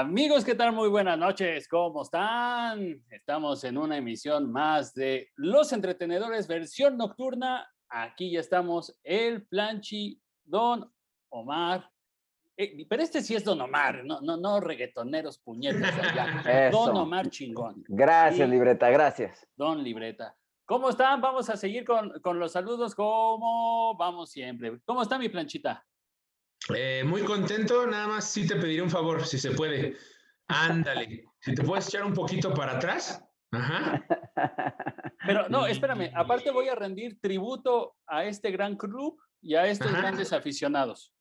Amigos, ¿qué tal? Muy buenas noches. ¿Cómo están? Estamos en una emisión más de Los Entretenedores, versión nocturna. Aquí ya estamos, el Planchi, Don Omar. Eh, pero este sí es Don Omar, no, no, no reggaetoneros puñetas allá. Don Omar chingón. Gracias, Libreta, gracias. Don Libreta. ¿Cómo están? Vamos a seguir con, con los saludos como vamos siempre. ¿Cómo está mi planchita? Eh, muy contento, nada más sí te pediré un favor, si se puede. Ándale, si te puedes echar un poquito para atrás. Ajá. Pero no, espérame, aparte voy a rendir tributo a este gran club y a estos grandes aficionados.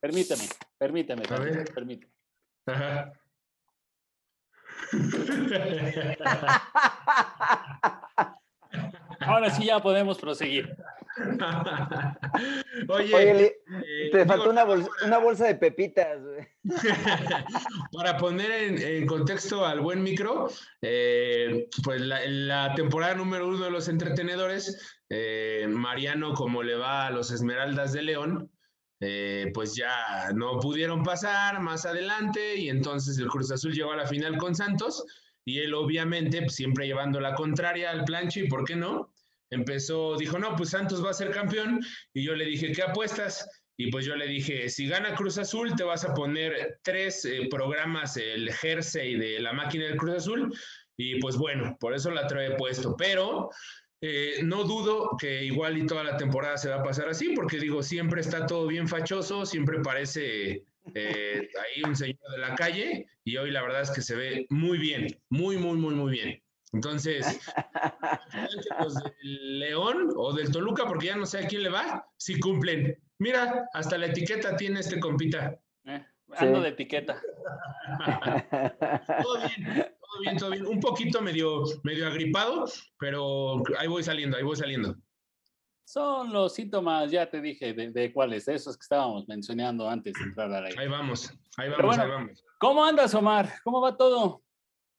Permíteme, permíteme, permíteme. Ajá. Ahora sí ya podemos proseguir. Oye, eh, te faltó una, bolsa, de pepitas. Para poner en, contexto al buen micro, eh, pues la, la, temporada número uno de los entretenedores, eh, Mariano, como le va a los Esmeraldas de León, pues ya no pudieron pasar más adelante y entonces el Cruz Azul llegó a la final con Santos y él obviamente pues, siempre llevando la contraria al planche y por qué no, empezó, dijo, no, pues Santos va a ser campeón. Y yo le dije, ¿qué apuestas? Y pues yo le dije, si gana Cruz Azul, te vas a poner tres eh, programas, el jersey de la máquina del Cruz Azul. Y pues bueno, por eso la trae puesto. Pero eh, no dudo que igual y toda la temporada se va a pasar así, porque digo, siempre está todo bien fachoso, siempre parece eh, ahí un señor de la calle. Y hoy la verdad es que se ve muy bien, muy, muy, muy, muy bien. Entonces, los del León o del Toluca, porque ya no sé a quién le va, si cumplen. Mira, hasta la etiqueta tiene este compita. Eh, ando de etiqueta. todo bien, todo bien, todo bien. Un poquito medio, medio agripado, pero ahí voy saliendo, ahí voy saliendo. Son los síntomas, ya te dije, de, cuáles, esos que estábamos mencionando antes de entrar a la Ahí vamos, ahí vamos, ahí vamos. ¿Cómo andas, Omar? ¿Cómo va todo?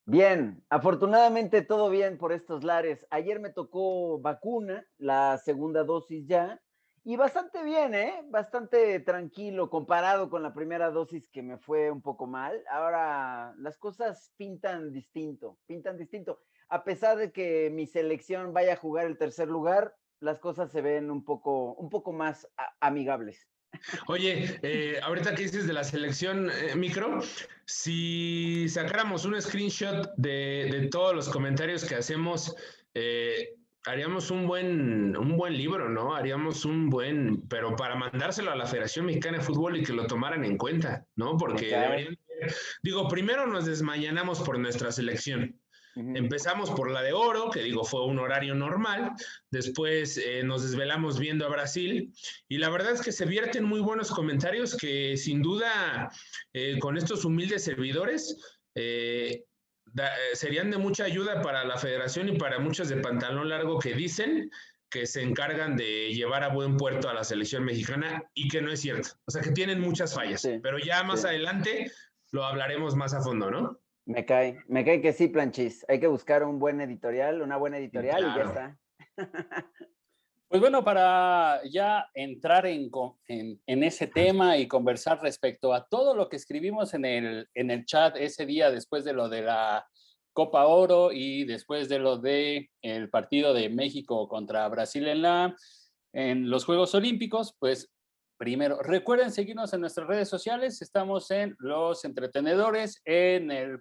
Bien, afortunadamente todo bien por estos lares. Ayer me tocó vacuna, la segunda dosis ya, y bastante bien, ¿eh? Bastante tranquilo comparado con la primera dosis que me fue un poco mal. Ahora las cosas pintan distinto, pintan distinto. A pesar de que mi selección vaya a jugar el tercer lugar, las cosas se ven un poco, un poco más amigables. Oye, eh, ahorita que dices de la selección eh, micro, si sacáramos un screenshot de, todos los comentarios que hacemos, eh, haríamos un buen, un buen libro, ¿no? Haríamos un buen, pero para mandárselo a la Federación Mexicana de Fútbol y que lo tomaran en cuenta, ¿no? Porque digo, primero nos desmañanamos por nuestra selección. Empezamos por la de oro, que digo fue un horario normal, después eh, nos desvelamos viendo a Brasil y la verdad es que se vierten muy buenos comentarios que sin duda eh, con estos humildes servidores eh, serían de mucha ayuda para la federación y para muchos de pantalón largo que dicen que se encargan de llevar a buen puerto a la selección mexicana y que no es cierto. O sea que tienen muchas fallas, pero ya más adelante lo hablaremos más a fondo, ¿no? Me cae, me cae que sí, Planchis. Hay que buscar un buen editorial, una buena editorial y ya está. Pues bueno, para ya entrar en, en, ese tema y conversar respecto a todo lo que escribimos en el, en el chat ese día después de lo de la Copa Oro y después de lo de el partido de México contra Brasil en la en los Juegos Olímpicos, pues primero recuerden seguirnos en nuestras redes sociales, estamos en Los Entretenedores en el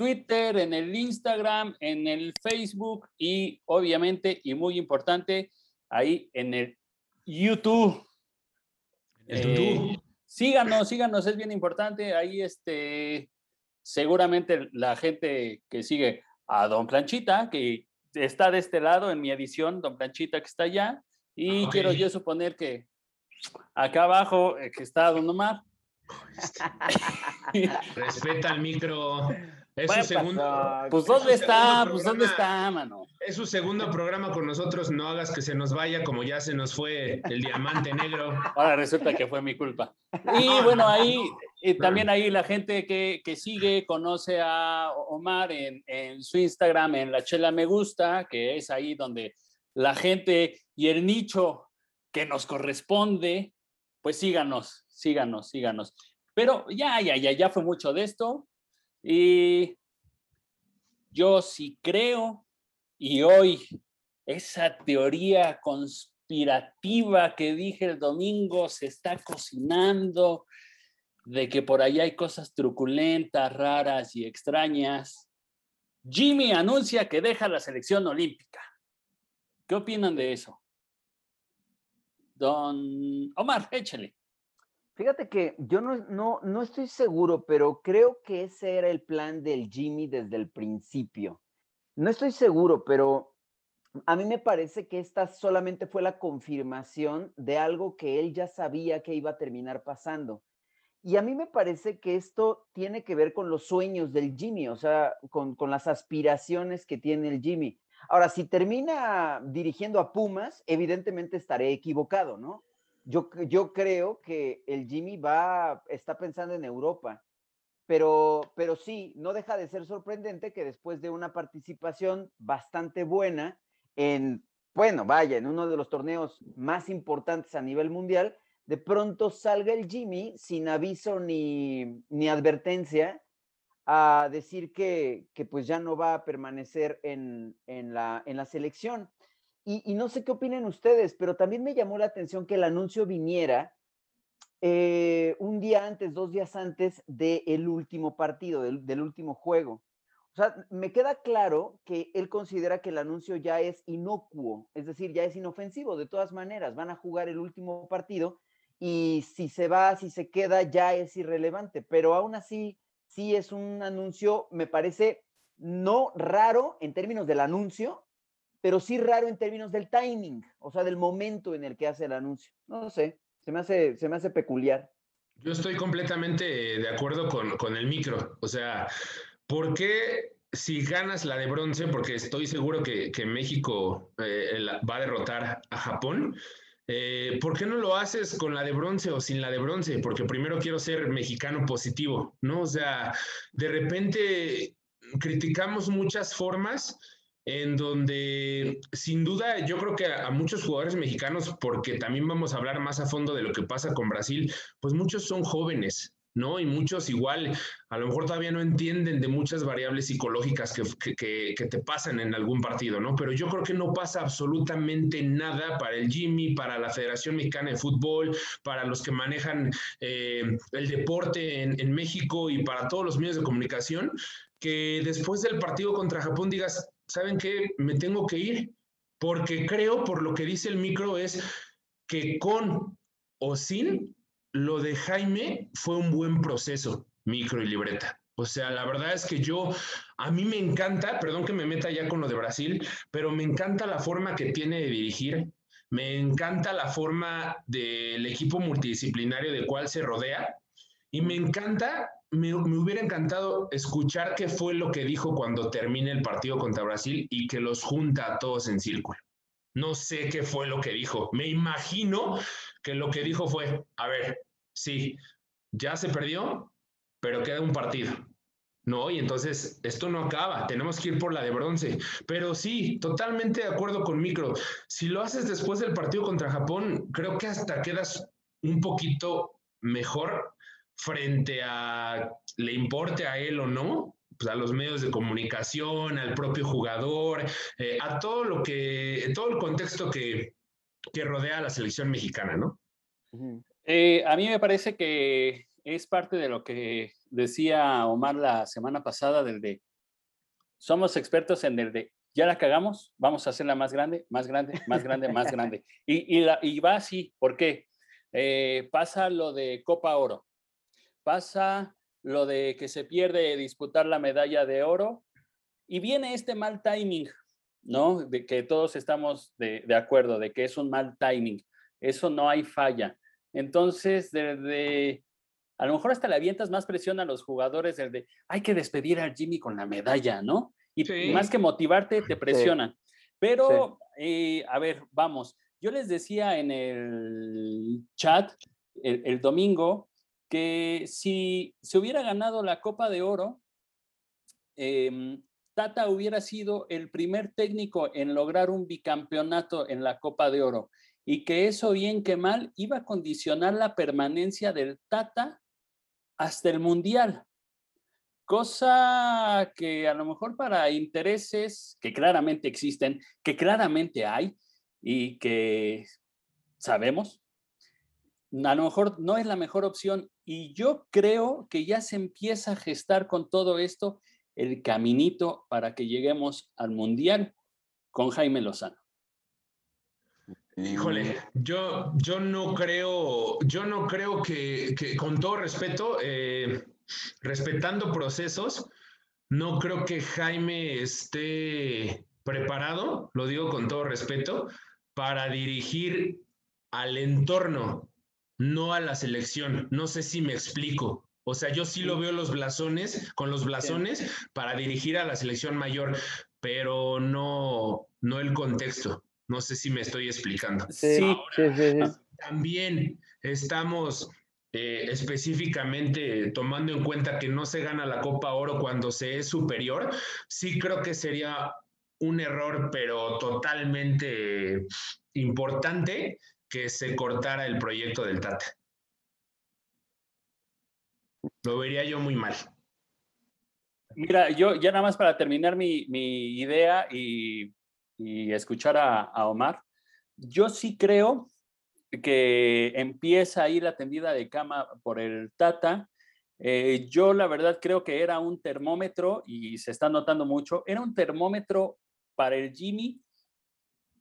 Twitter, en el Instagram, en el Facebook y obviamente, y muy importante, ahí en el YouTube. Eh, síganos, síganos, es bien importante. Ahí este, seguramente la gente que sigue a Don Planchita, que está de este lado en mi edición, Don Planchita que está allá, y quiero yo suponer que acá abajo eh, que está Don Omar. Respeta el micro. Es su segundo. Pues ¿dónde está? Pues ¿dónde está, mano? Es su segundo programa con nosotros. No hagas que se nos vaya como ya se nos fue el diamante negro. Ahora resulta que fue mi culpa. Y bueno, ahí también ahí la gente que, que, sigue conoce a Omar en, en su Instagram, en La Chela Me Gusta, que es ahí donde la gente y el nicho que nos corresponde, pues síganos, síganos, síganos. Pero ya, ya, ya, ya fue mucho de esto. Y yo sí creo, y hoy esa teoría conspirativa que dije el domingo se está cocinando, de que por ahí hay cosas truculentas, raras y extrañas. Jimmy anuncia que deja la selección olímpica. ¿Qué opinan de eso? Don Omar, échale. Fíjate que yo no, no, no estoy seguro, pero creo que ese era el plan del Jimmy desde el principio. No estoy seguro, pero a mí me parece que esta solamente fue la confirmación de algo que él ya sabía que iba a terminar pasando. Y a mí me parece que esto tiene que ver con los sueños del Jimmy, o sea, con, las aspiraciones que tiene el Jimmy. Ahora, si termina dirigiendo a Pumas, evidentemente estaré equivocado, ¿no? Yo, creo que el Jimmy va, está pensando en Europa, pero, pero sí, no deja de ser sorprendente que después de una participación bastante buena en, bueno, vaya, en uno de los torneos más importantes a nivel mundial, de pronto salga el Jimmy sin aviso ni, advertencia a decir que, pues ya no va a permanecer en, la, en la, selección. Y, no sé qué opinen ustedes, pero también me llamó la atención que el anuncio viniera eh, un día antes, dos días antes del último partido, del, del último juego. O sea, me queda claro que él considera que el anuncio ya es inocuo, es decir, ya es inofensivo. De todas maneras, van a jugar el último partido y si se va, si se queda, ya es irrelevante, pero aún así, sí es un anuncio, me parece no raro en términos del anuncio, pero sí raro en términos del timing, o sea, del momento en el que hace el anuncio. No sé, se me hace, se me hace peculiar. Yo estoy completamente de acuerdo con, el micro. O sea, ¿por qué si ganas la de bronce, porque estoy seguro que, México eh, va a derrotar a Japón, eh, ¿Por qué no lo haces con la de bronce o sin la de bronce? Porque primero quiero ser mexicano positivo, ¿no? O sea, de repente criticamos muchas formas en donde sin duda yo creo que a, muchos jugadores mexicanos, porque también vamos a hablar más a fondo de lo que pasa con Brasil, pues muchos son jóvenes, ¿no? Y muchos igual, a lo mejor todavía no entienden de muchas variables psicológicas que, te pasan en algún partido, ¿no? Pero yo creo que no pasa absolutamente nada para el Jimmy, para la Federación Mexicana de Fútbol, para los que manejan eh, el deporte en, en México y para todos los medios de comunicación, que después del partido contra Japón digas, ¿saben qué? Me tengo que ir, porque creo, por lo que dice el micro, es que con o sin lo de Jaime fue un buen proceso, micro y libreta. O sea, la verdad es que yo, a mí me encanta, perdón que me meta ya con lo de Brasil, pero me encanta la forma que tiene de dirigir, me encanta la forma del equipo multidisciplinario de cual se rodea y me encanta, me, hubiera encantado escuchar qué fue lo que dijo cuando termine el partido contra Brasil y que los junta a todos en círculo. No sé qué fue lo que dijo. Me imagino que lo que dijo fue, a ver, sí, ya se perdió, pero queda un partido. No, y entonces esto no acaba, tenemos que ir por la de bronce. Pero sí, totalmente de acuerdo con Micro. Si lo haces después del partido contra Japón, creo que hasta quedas un poquito mejor frente a le importe a él o no, pues, a los medios de comunicación, al propio jugador, eh, a todo lo que, todo el contexto que, que rodea a la selección mexicana, ¿no? Eh, a mí me parece que es parte de lo que decía Omar la semana pasada, del de, somos expertos en el de, ya la cagamos, vamos a hacerla más grande, más grande, más grande, más grande. Y, y, la, y va así, ¿por qué? Eh, pasa lo de Copa Oro, pasa lo de que se pierde disputar la medalla de oro y viene este mal timing, ¿no? De que todos estamos de, acuerdo, de que es un mal timing, eso no hay falla. Entonces, desde, a lo mejor hasta le avientas más presión a los jugadores, el de, hay que despedir al Jimmy con la medalla, ¿no? Y más que motivarte, te presionan. Pero, eh, a ver, vamos, yo les decía en el chat el domingo que si se hubiera ganado la Copa de Oro, em, Tata hubiera sido el primer técnico en lograr un bicampeonato en la Copa de Oro y que eso bien que mal iba a condicionar la permanencia del Tata hasta el Mundial. Cosa que a lo mejor para intereses que claramente existen, que claramente hay y que sabemos, a lo mejor no es la mejor opción. Y yo creo que ya se empieza a gestar con todo esto el caminito para que lleguemos al Mundial con Jaime Lozano. Híjole, yo, yo no creo, yo no creo que, con todo respeto, eh, respetando procesos, no creo que Jaime esté preparado, lo digo con todo respeto, para dirigir al entorno, no a la selección. No sé si me explico. O sea, yo sí lo veo los blasones, con los blasones, para dirigir a la selección mayor, pero no, no el contexto. No sé si me estoy explicando. Sí, sí, sí, También estamos eh, específicamente tomando en cuenta que no se gana la Copa Oro cuando se es superior. Sí creo que sería un error, pero totalmente importante que se cortara el proyecto del Tata. Lo vería yo muy mal. Mira, yo ya nada más para terminar mi, idea y, escuchar a, Omar, yo sí creo que empieza ahí la tendida de cama por el Tata. Eh, yo la verdad creo que era un termómetro y se está notando mucho, era un termómetro para el Jimmy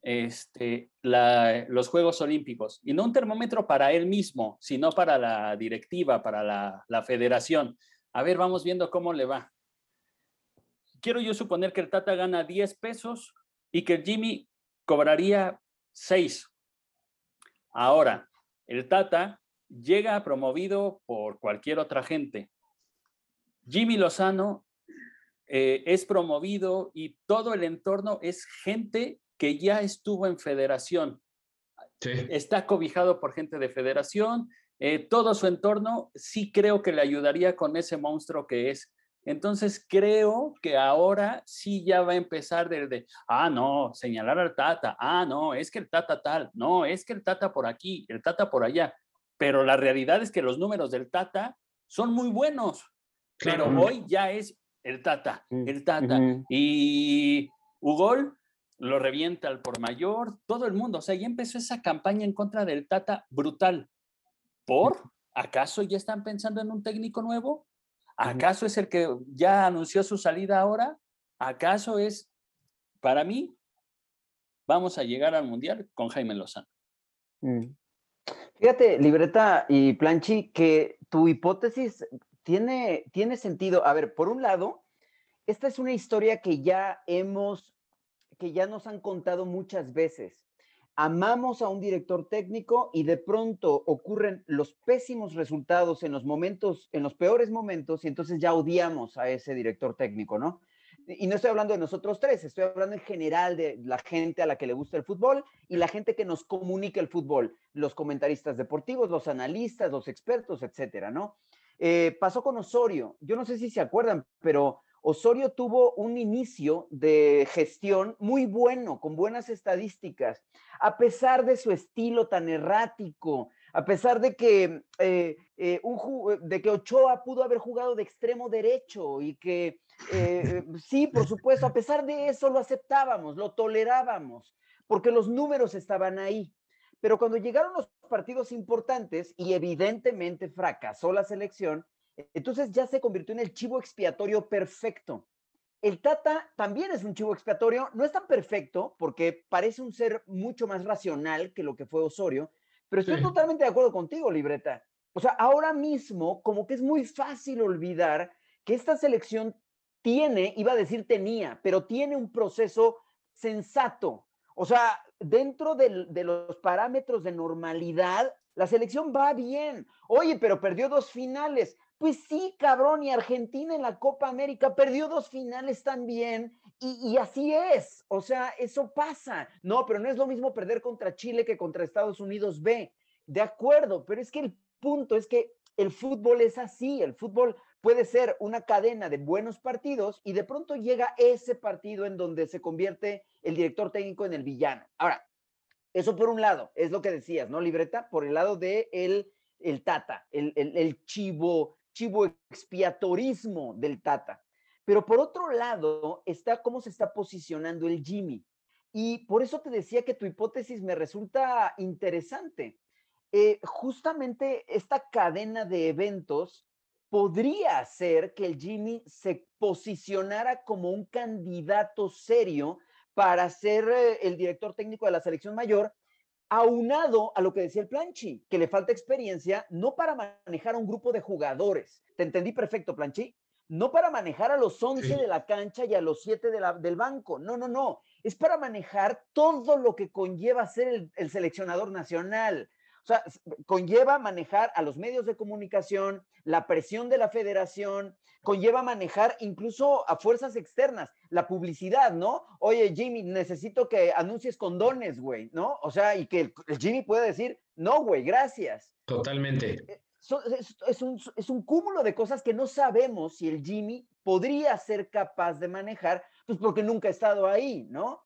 este, los Juegos Olímpicos y no un termómetro para él mismo, sino para la directiva, para la, federación. A ver, vamos viendo cómo le va. Quiero yo suponer que el Tata gana 10 pesos y que Jimmy cobraría 6. Ahora, el Tata llega promovido por cualquier otra gente. Jimmy Lozano eh, es promovido y todo el entorno es gente que ya estuvo en federación. Está cobijado por gente de federación. Eh, todo su entorno sí creo que le ayudaría con ese monstruo que es. Entonces creo que ahora sí ya va a empezar desde, ah, no, señalar al Tata, ah, no, es que el Tata tal, no, es que el Tata por aquí, el Tata por allá. Pero la realidad es que los números del Tata son muy buenos, pero hoy ya es el Tata, mm, el Tata. Y Ugol lo revienta al por mayor, todo el mundo. O sea, ya empezó esa campaña en contra del Tata brutal. ¿Por? ¿Acaso ya están pensando en un técnico nuevo? ¿Acaso es el que ya anunció su salida ahora? ¿Acaso es, para mí, vamos a llegar al Mundial con Jaime Lozano? Mm. Fíjate, libreta y planchi, que tu hipótesis tiene, tiene sentido. A ver, por un lado, esta es una historia que ya hemos, que ya nos han contado muchas veces. Amamos a un director técnico y de pronto ocurren los pésimos resultados en los momentos, en los peores momentos, y entonces ya odiamos a ese director técnico, ¿no? Y no estoy hablando de nosotros tres, estoy hablando en general de la gente a la que le gusta el fútbol y la gente que nos comunica el fútbol, los comentaristas deportivos, los analistas, los expertos, etcétera, ¿no? Eh, pasó con Osorio. Yo no sé si se acuerdan, pero Osorio tuvo un inicio de gestión muy bueno, con buenas estadísticas, a pesar de su estilo tan errático, a pesar de que, eh, eh, de que Ochoa pudo haber jugado de extremo derecho y que, sí, por supuesto, a pesar de eso lo aceptábamos, lo tolerábamos, porque los números estaban ahí. Pero cuando llegaron los partidos importantes y evidentemente fracasó la selección, entonces ya se convirtió en el chivo expiatorio perfecto. El Tata también es un chivo expiatorio, no es tan perfecto porque parece un ser mucho más racional que lo que fue Osorio, pero estoy totalmente de acuerdo contigo, Libreta. O sea, ahora mismo como que es muy fácil olvidar que esta selección tiene, iba a decir tenía, pero tiene un proceso sensato. O sea, dentro de los parámetros de normalidad, la selección va bien. Oye, pero perdió dos finales. Pues sí, cabrón, y Argentina en la Copa América perdió dos finales también, y, así es, o sea, eso pasa. No, pero no es lo mismo perder contra Chile que contra Estados Unidos B. De acuerdo, pero es que el punto es que el fútbol es así, el fútbol puede ser una cadena de buenos partidos y de pronto llega ese partido en donde se convierte el director técnico en el villano. Ahora, eso por un lado, es lo que decías, ¿no, Libreta? Por el lado de el, el tata, el, el, chivo, chivo expiatorismo del Tata. Pero por otro lado está cómo se está posicionando el Jimmy. Y por eso te decía que tu hipótesis me resulta interesante. Eh, justamente esta cadena de eventos podría hacer que el Jimmy se posicionara como un candidato serio para ser eh, el director técnico de la selección mayor, aunado a lo que decía el Planchi, que le falta experiencia, no para manejar a un grupo de jugadores. Te entendí perfecto, Planchi. No para manejar a los 11 de la cancha y a los 7 del banco. No, no, no. Es para manejar todo lo que conlleva ser el seleccionador nacional sea, conlleva manejar a los medios de comunicación, la presión de la federación, conlleva manejar incluso a fuerzas externas, la publicidad, ¿no? Oye, Jimmy, necesito que anuncies condones, güey, ¿no? O sea, y que el, Jimmy pueda decir, no, güey, gracias. Totalmente. Eh, es, un, es un cúmulo de cosas que no sabemos si el Jimmy podría ser capaz de manejar, pues porque nunca ha estado ahí, ¿no?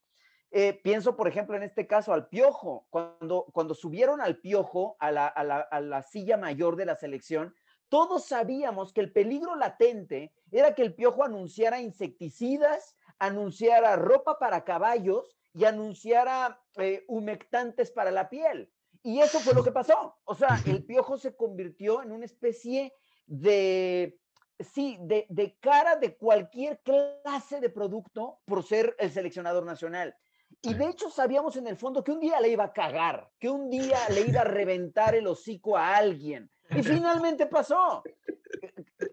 Eh, pienso, por ejemplo, en este caso al Piojo. Cuando, cuando subieron al Piojo a la, a, la, a la, silla mayor de la selección, todos sabíamos que el peligro latente era que el Piojo anunciara insecticidas, anunciara ropa para caballos y anunciara eh, humectantes para la piel. Y eso fue lo que pasó. O sea, el Piojo se convirtió en una especie de, sí, de, de cara de cualquier clase de producto por ser el seleccionador nacional. Y de hecho sabíamos en el fondo que un día le iba a cagar, que un día le iba a reventar el hocico a alguien. Y finalmente pasó.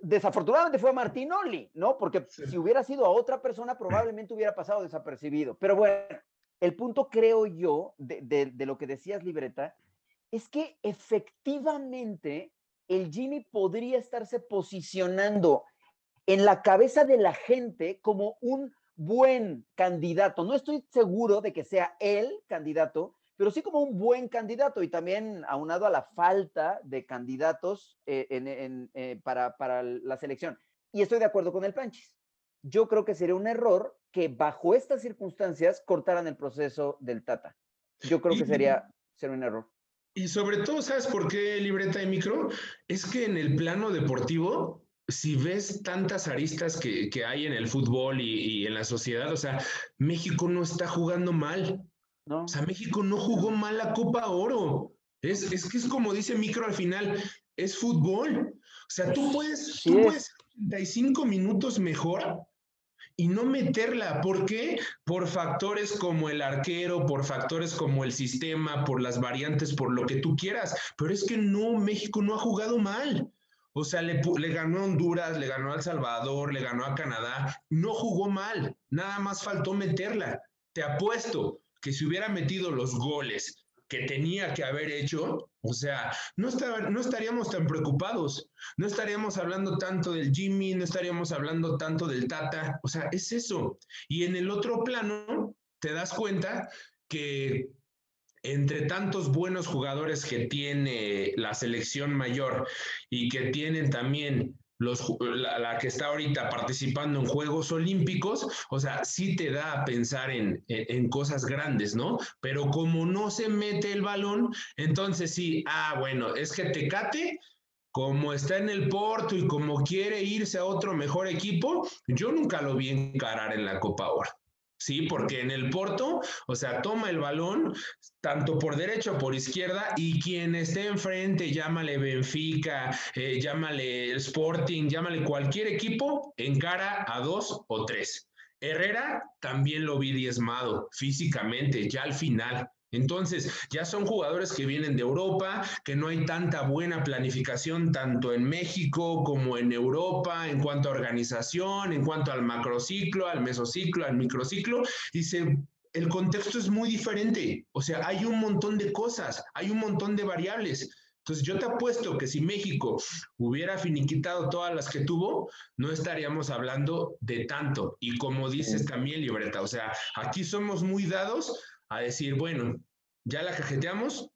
Desafortunadamente fue a Martinoli, ¿no? Porque si hubiera sido a otra persona, probablemente hubiera pasado desapercibido. Pero bueno, el punto, creo yo, de, de lo que decías, Libreta, es que efectivamente el Jimmy podría estarse posicionando en la cabeza de la gente como un buen candidato. No estoy seguro de que sea el candidato, pero sí como un buen candidato y también aunado a la falta de candidatos eh, eh, para, para, la selección. Y estoy de acuerdo con el Planchis. Yo creo que sería un error que bajo estas circunstancias cortaran el proceso del Tata. Yo creo que sería, sería un error. Y sobre todo, ¿sabes por qué libreta de micro? Es que en el plano deportivo si ves tantas aristas que, hay en el fútbol y, en la sociedad, o sea, México no está jugando mal. No. O sea, México no jugó mal la Copa Oro. Es, que es como dice Micro al final, es fútbol. O sea, tú puedes, tú puedes 85 minutos mejor y no meterla. ¿Por qué? Por factores como el arquero, por factores como el sistema, por las variantes, por lo que tú quieras. Pero es que no, México no ha jugado mal. O sea, le, ganó a Honduras, le ganó a El Salvador, le ganó a Canadá. No jugó mal, nada más faltó meterla. Te apuesto que si hubiera metido los goles que tenía que haber hecho, o sea, no, no estaríamos tan preocupados, no estaríamos hablando tanto del Jimmy, no estaríamos hablando tanto del Tata, o sea, es eso. Y en el otro plano, te das cuenta que entre tantos buenos jugadores que tiene la selección mayor y que tienen también los, la, que está ahorita participando en Juegos Olímpicos, o sea, sí te da a pensar en, en, cosas grandes, ¿no? Pero como no se mete el balón, entonces sí, ah, bueno, es que Tecate, como está en el Porto y como quiere irse a otro mejor equipo, yo nunca lo vi encarar en la Copa ahora. Sí, porque en el Porto, o sea, toma el balón tanto por derecha o por izquierda y quien esté enfrente, llámale Benfica, eh, llámale Sporting, llámale cualquier equipo, encara a dos o tres. Herrera también lo vi diezmado físicamente, ya al final. Entonces, ya son jugadores que vienen de Europa, que no hay tanta buena planificación tanto en México como en Europa en cuanto a organización, en cuanto al macrociclo, al mesociclo, al microciclo, y el contexto es muy diferente. O sea, hay un montón de cosas, hay un montón de variables. Entonces, yo te apuesto que si México hubiera finiquitado todas las que tuvo, no estaríamos hablando de tanto. Y como dices también, Libreta, o sea, aquí somos muy dados a decir, bueno, ya la cajeteamos,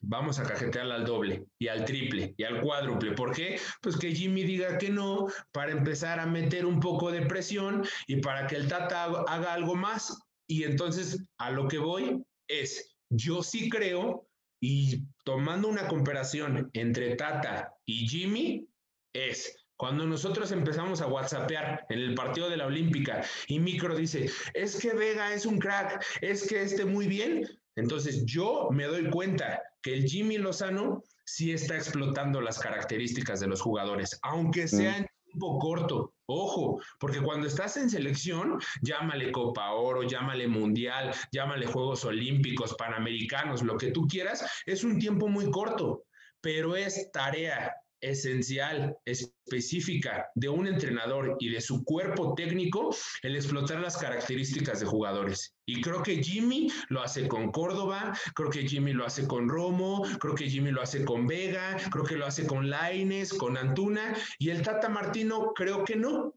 vamos a cajetearla al doble y al triple y al cuádruple. ¿Por qué? Pues que Jimmy diga que no para empezar a meter un poco de presión y para que el Tata haga algo más. Y entonces a lo que voy es, yo sí creo, y tomando una comparación entre Tata y Jimmy, es, Cuando nosotros empezamos a WhatsAppear en el partido de la Olímpica y Micro dice, es que Vega es un crack, es que esté muy bien, entonces yo me doy cuenta que el Jimmy Lozano sí está explotando las características de los jugadores, aunque sea en tiempo corto. Ojo, porque cuando estás en selección, llámale Copa Oro, llámale Mundial, llámale Juegos Olímpicos, Panamericanos, lo que tú quieras, es un tiempo muy corto, pero es tarea esencial, específica de un entrenador y de su cuerpo técnico el explotar las características de jugadores. Y creo que Jimmy lo hace con Córdoba, creo que Jimmy lo hace con Romo, creo que Jimmy lo hace con Vega, creo que lo hace con Laines, con Antuna, y el Tata Martino creo que no.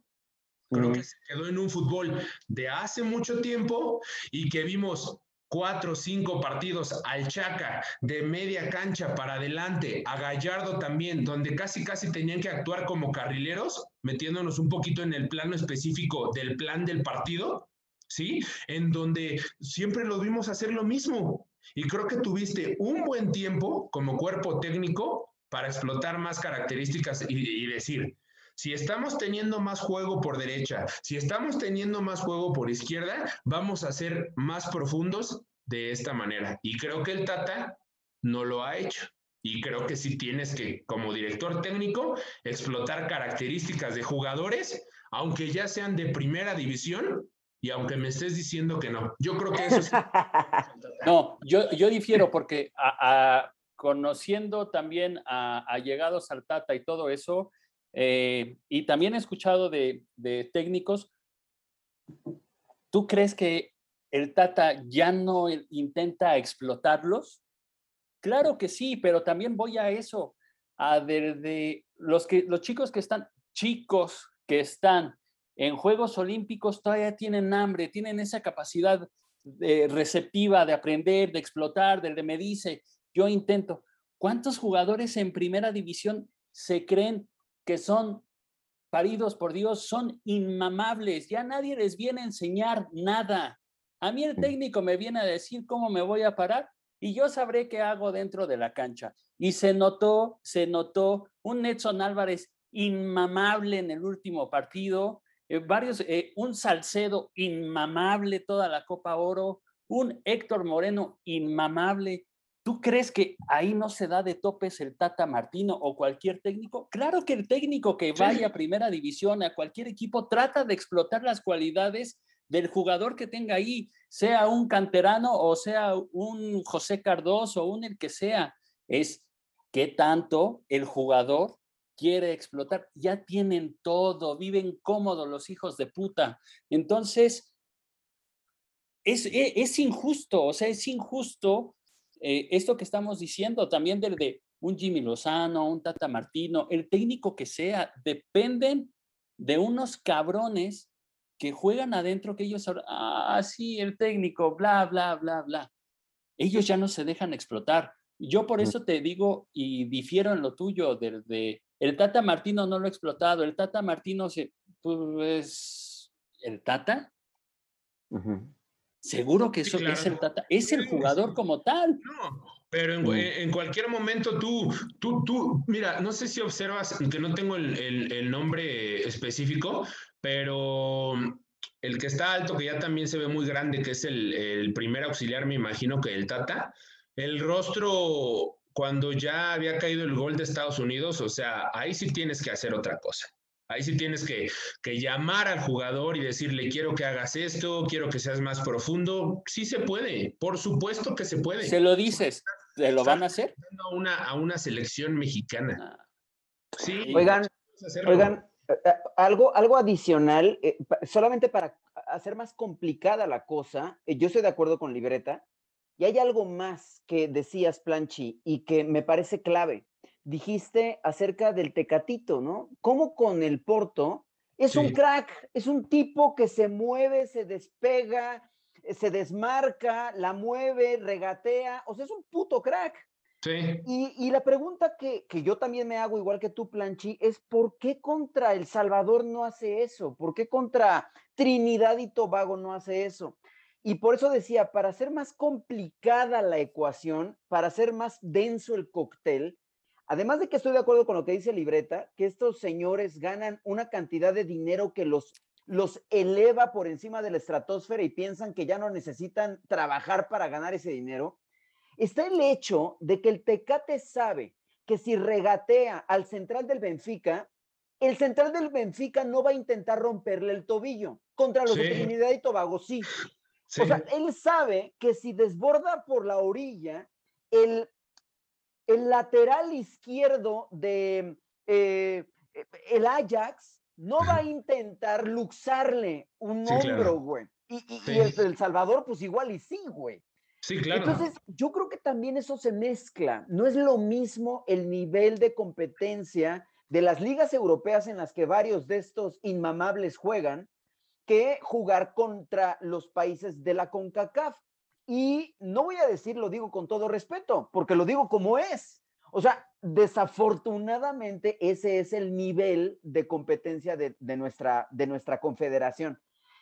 Creo que se quedó en un fútbol de hace mucho tiempo y que vimos cuatro cinco partidos al Chaca de media cancha para adelante, a Gallardo también, donde casi casi tenían que actuar como carrileros, metiéndonos un poquito en el plano específico del plan del partido, ¿sí? En donde siempre lo vimos hacer lo mismo. Y creo que tuviste un buen tiempo como cuerpo técnico para explotar más características y decir, si estamos teniendo más juego por derecha, si estamos teniendo más juego por izquierda, vamos a ser más profundos de esta manera. Y creo que el Tata no lo ha hecho. Y creo que sí tienes que, como director técnico, explotar características de jugadores, aunque ya sean de primera división, y aunque me estés diciendo que no. Yo creo que eso es... no, yo, yo difiero porque a, conociendo también a, llegados al Tata y todo eso, eh, y también he escuchado de, técnicos, ¿tú crees que el Tata ya no intenta explotarlos? Claro que sí, pero también voy a eso, a de, los, que, los chicos que están, chicos que están en Juegos Olímpicos todavía tienen hambre, tienen esa capacidad receptiva de aprender, de explotar, del de me dice, yo intento. ¿Cuántos jugadores en primera división se creen que son paridos por Dios, son inmamables, ya nadie les viene a enseñar nada. A mí el técnico me viene a decir cómo me voy a parar y yo sabré qué hago dentro de la cancha. Y se notó, se notó un Netson Álvarez inmamable en el último partido, eh, varios, eh, un Salcedo inmamable toda la Copa Oro, un Héctor Moreno inmamable. ¿Tú crees que ahí no se da de topes el Tata Martino o cualquier técnico? Claro que el técnico que vaya a primera división, a cualquier equipo, trata de explotar las cualidades del jugador que tenga ahí, sea un canterano o sea un José Cardoso o un el que sea. Es qué tanto el jugador quiere explotar. Ya tienen todo, viven cómodos los hijos de puta. Entonces, es, es, es injusto, o sea, es injusto eh, esto que estamos diciendo también del de un Jimmy Lozano, un Tata Martino, el técnico que sea, dependen de unos cabrones que juegan adentro, que ellos, ah, sí, el técnico, bla, bla, bla, bla. Ellos ya no se dejan explotar. Yo por eso te digo y difiero en lo tuyo del de, el Tata Martino no lo ha explotado, el Tata Martino se, pues, el Tata. Seguro que eso es el Tata, es el jugador como tal. No, pero en, cualquier momento tú, tú, tú, mira, no sé si observas, que no tengo el, nombre específico, pero el que está alto, que ya también se ve muy grande, que es el, el primer auxiliar, me imagino que el Tata, el rostro cuando ya había caído el gol de Estados Unidos, o sea, ahí sí tienes que hacer otra cosa. Ahí sí tienes que, llamar al jugador y decirle, quiero que hagas esto, quiero que seas más profundo. Sí se puede, por supuesto que se puede. Se lo dices, ¿se lo van a hacer? A una, a una selección mexicana. Ah. Sí. Oigan, oigan eh, eh, algo, algo adicional, eh, solamente para hacer más complicada la cosa, yo estoy de acuerdo con Libreta, y hay algo más que decías, Planchi, y que me parece clave dijiste acerca del Tecatito, ¿no? ¿Cómo con el Porto es un crack, es un tipo que se mueve, se despega, eh, se desmarca, la mueve, regatea, o sea, es un puto crack. Sí. Y, la pregunta que, que, yo también me hago, igual que tú, Planchi, es ¿por qué contra El Salvador no hace eso? ¿Por qué contra Trinidad y Tobago no hace eso? Y por eso decía, para hacer más complicada la ecuación, para hacer más denso el cóctel, Además de que estoy de acuerdo con lo que dice Libreta, que estos señores ganan una cantidad de dinero que los, los eleva por encima de la estratosfera y piensan que ya no necesitan trabajar para ganar ese dinero, está el hecho de que el Tecate sabe que si regatea al central del Benfica, el central del Benfica no va a intentar romperle el tobillo. Contra los de Trinidad y Tobago, sí. O sea, él sabe que si desborda por la orilla, el, el lateral izquierdo de eh, el Ajax no va a intentar luxarle un hombro, güey. Y, el, Salvador, pues igual y sí, güey. Sí, claro. Entonces, yo creo que también eso se mezcla. No es lo mismo el nivel de competencia de las ligas europeas en las que varios de estos inmamables juegan que jugar contra los países de la CONCACAF. Y no voy a decir, lo digo con todo respeto, porque lo digo como es. O sea, desafortunadamente ese es el nivel de competencia de, nuestra, de nuestra confederación.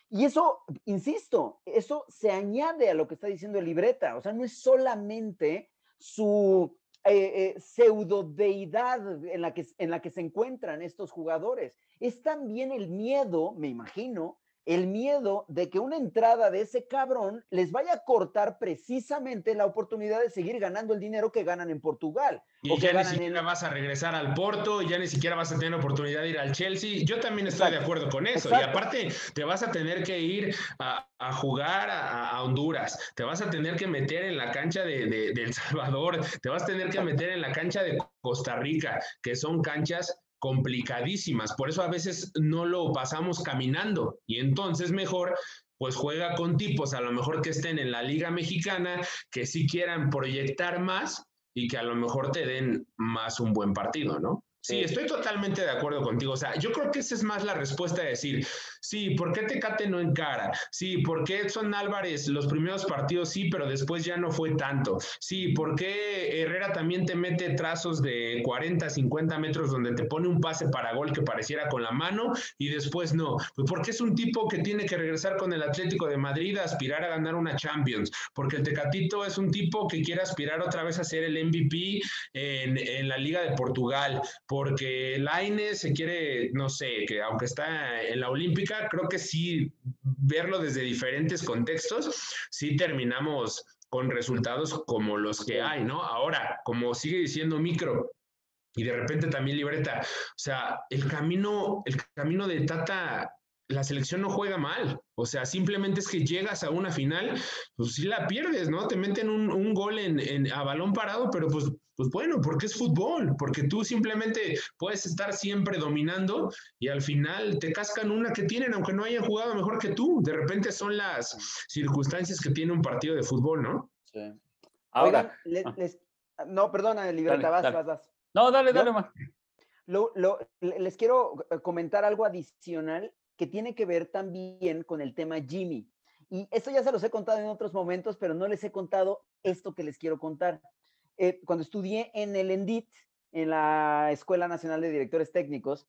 Y eso, insisto, eso se añade a lo que está diciendo el libreta. O sea, no es solamente su eh, eh, pseudo deidad en la, que, en la que se encuentran estos jugadores. Es también el miedo, me imagino, el miedo de que una entrada de ese cabrón les vaya a cortar precisamente la oportunidad de seguir ganando el dinero que ganan en Portugal. Y ya ni siquiera vas a regresar al Porto, ya ni siquiera vas a tener oportunidad de ir al Chelsea. Yo también estoy de acuerdo con eso. Y aparte, te vas a tener que ir a, jugar a, Honduras, te vas a tener que meter en la cancha de, de El Salvador, te vas a tener que meter en la cancha de Costa Rica, que son canchas complicadísimas. Por eso a veces no lo pasamos caminando y entonces mejor pues juega con tipos a lo mejor que estén en la liga mexicana, que sí quieran proyectar más y que a lo mejor te den más un buen partido, ¿no? Sí, estoy totalmente de acuerdo contigo. O sea, yo creo que esa es más la respuesta de decir, sí, ¿por qué Tecate no encara? Sí, ¿por qué Edson Álvarez los primeros partidos sí, pero después ya no fue tanto? Sí, ¿por qué Herrera también te mete trazos de 40, 50 metros donde te pone un pase para gol que pareciera con la mano y después no? Pues porque es un tipo que tiene que regresar con el Atlético de Madrid a aspirar a ganar una Champions, porque el Tecatito es un tipo que quiere aspirar otra vez a ser el MVP en, en la Liga de Portugal porque Laine se quiere, no sé, que aunque está en la Olímpica, creo que sí, verlo desde diferentes contextos, sí terminamos con resultados como los que hay, ¿no? Ahora, como sigue diciendo Micro, y de repente también libreta, o sea, el camino, el camino de Tata la selección no juega mal. O sea, simplemente es que llegas a una final, pues sí la pierdes, ¿no? Te meten un, gol en, a balón parado, pero pues, pues bueno, porque es fútbol, porque tú simplemente puedes estar siempre dominando y al final te cascan una que tienen, aunque no hayan jugado mejor que tú. De repente son las circunstancias que tiene un partido de fútbol, ¿no? Sí. Ahora. Ah. no, perdona, Libertad, vas, vas, vas. No, dale, dale, más. les quiero eh, comentar algo adicional que tiene que ver también con el tema Jimmy. Y esto ya se los he contado en otros momentos, pero no les he contado esto que les quiero contar. Eh, cuando estudié en el ENDIT, en la Escuela Nacional de Directores Técnicos,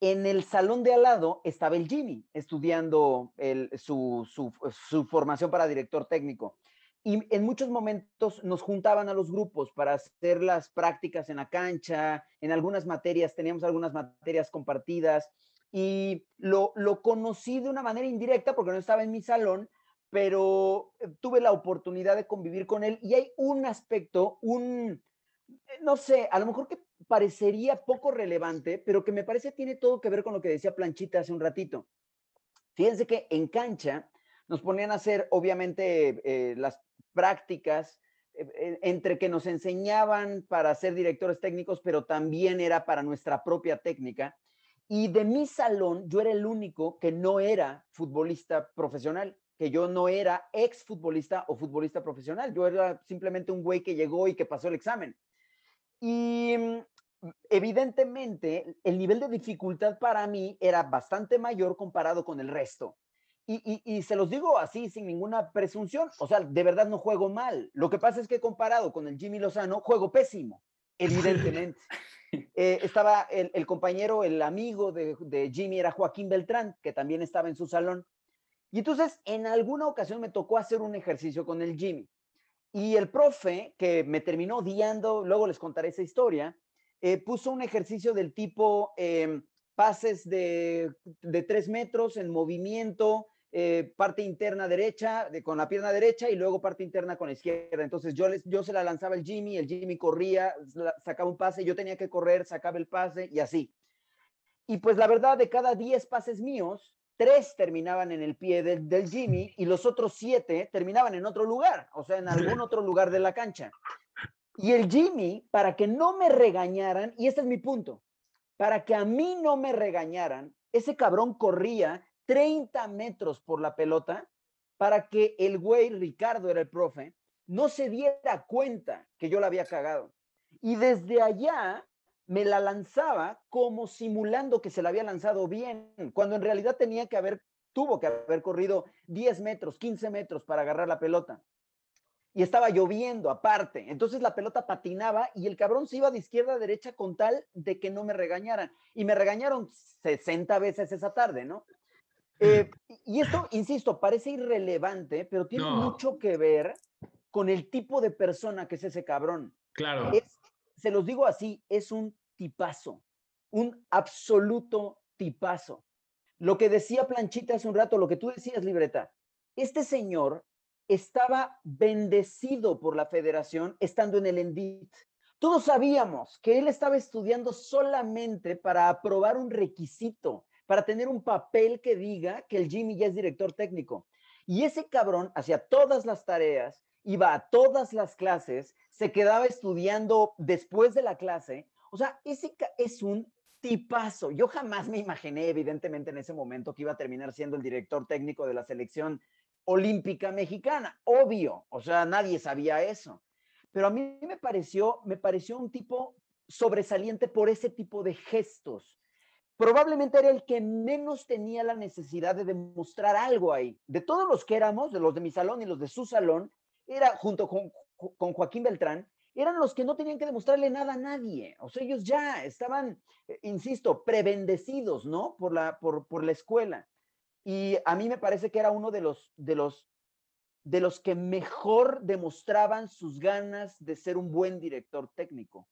en el salón de al lado estaba el Jimmy estudiando su, su, formación para director técnico. Y en muchos momentos nos juntaban a los grupos para hacer las prácticas en la cancha, en algunas materias, teníamos algunas materias compartidas y lo, lo conocí de una manera indirecta porque no estaba en mi salón, pero eh, tuve la oportunidad de convivir con él y hay un aspecto, un, eh, no sé, a lo mejor que parecería poco relevante, pero que me parece tiene todo que ver con lo que decía Planchita hace un ratito. Fíjense que en cancha nos ponían a hacer, obviamente, eh, las prácticas entre que nos enseñaban para ser directores técnicos, pero también era para nuestra propia técnica. Y de mi salón, yo era el único que no era futbolista profesional, que yo no era ex futbolista o futbolista profesional. Yo era simplemente un güey que llegó y que pasó el examen. Y mm, evidentemente, el nivel de dificultad para mí era bastante mayor comparado con el resto. Y, y, se los digo así, sin ninguna presunción. O sea, de verdad no juego mal. Lo que pasa es que comparado con el Jimmy Lozano, juego pésimo, evidentemente. Eh, estaba el, compañero, el amigo de, Jimmy era Joaquín Beltrán, que también estaba en su salón. Y entonces, en alguna ocasión me tocó hacer un ejercicio con el Jimmy. Y el profe, que me terminó odiando, luego les contaré esa historia, eh, puso un ejercicio del tipo em, pases de, de tres metros en movimiento, eh, parte interna derecha de, con la pierna derecha y luego parte interna con la izquierda. Entonces yo, les, yo se la lanzaba el Jimmy, el Jimmy corría, sacaba un pase, yo tenía que correr, sacaba el pase y así. Y pues la verdad, de cada 10 pases míos, tres terminaban en el pie del Jimmy y los otros siete terminaban en otro lugar, o sea, en algún otro lugar de la cancha. Y el Jimmy, para que no me regañaran, y este es mi punto, para que a mí no me regañaran, ese cabrón corría 30 metros por la pelota para que el güey, Ricardo era el profe, no se diera cuenta que yo la había cagado. Y desde allá me la lanzaba como simulando que se la había lanzado bien, cuando en realidad tenía que haber, tuvo que haber corrido 10 metros, 15 metros para agarrar la pelota. Y estaba lloviendo aparte. Entonces la pelota patinaba y el cabrón se iba de izquierda a derecha con tal de que no me regañaran. Y me regañaron 60 veces esa tarde, ¿no? Eh, y esto, insisto, parece irrelevante, pero tiene mucho que ver con el tipo de persona que es ese cabrón. Claro. se los digo así, es un tipazo, un absoluto tipazo. Lo que decía Planchita hace un rato, lo que tú decías, Libreta, este señor estaba bendecido por la federación estando en el ENVIT. Todos sabíamos que él estaba estudiando solamente para aprobar un requisito para tener un papel que diga que el Jimmy ya es director técnico. Y ese cabrón hacía todas las tareas, iba a todas las clases, se quedaba estudiando después de la clase. O sea, ese es un tipazo. Yo jamás me imaginé, evidentemente, en ese momento que iba a terminar siendo el director técnico de la selección olímpica mexicana. Obvio, o sea, nadie sabía eso. Pero a mí me pareció, me pareció un tipo sobresaliente por ese tipo de gestos probablemente era el que menos tenía la necesidad de demostrar algo ahí. De todos los que éramos, de los de mi salón y los de su salón, era junto con, con Joaquín Beltrán, eran los que no tenían que demostrarle nada a nadie. O sea, ellos ya estaban, eh, insisto, prebendecidos, ¿no? Por la, por, por la escuela. Y a mí me parece que era uno de los, de los, de los que mejor demostraban sus ganas de ser un buen director técnico.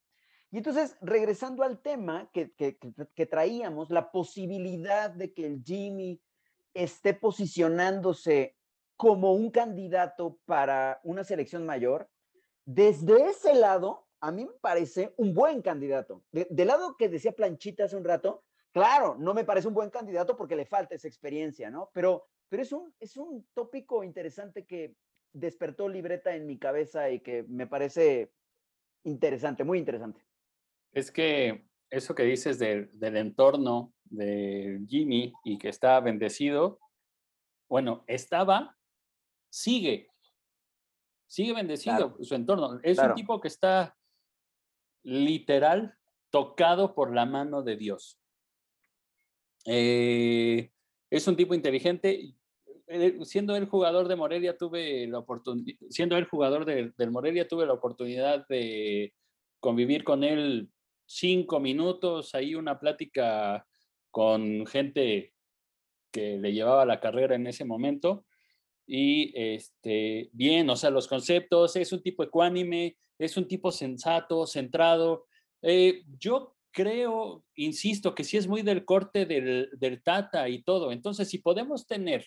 Y entonces, regresando al tema que, que, traíamos, la posibilidad de que el Jimmy esté posicionándose como un candidato para una selección mayor, desde ese lado, a mí me parece un buen candidato. del lado que decía Planchita hace un rato, claro, no me parece un buen candidato porque le falta esa experiencia, ¿no? Pero, pero es, un, es un tópico interesante que despertó libreta en mi cabeza y que me parece interesante, muy interesante. Es que eso que dices del, entorno de Jimmy y que está bendecido, bueno, estaba, sigue, sigue bendecido su entorno. Es un tipo que está literal tocado por la mano de Dios. Eh, es un tipo inteligente. Eh, siendo el jugador de Morelia, tuve la oportunidad, siendo el jugador del Morelia, tuve la oportunidad de convivir con él cinco minutos, ahí una plática con gente que le llevaba la carrera en ese momento. Y este, bien, o sea, los conceptos, es un tipo ecuánime, es un tipo sensato, centrado. Eh, yo creo, insisto, que sí es muy del corte del, del Tata y todo. Entonces, si podemos tener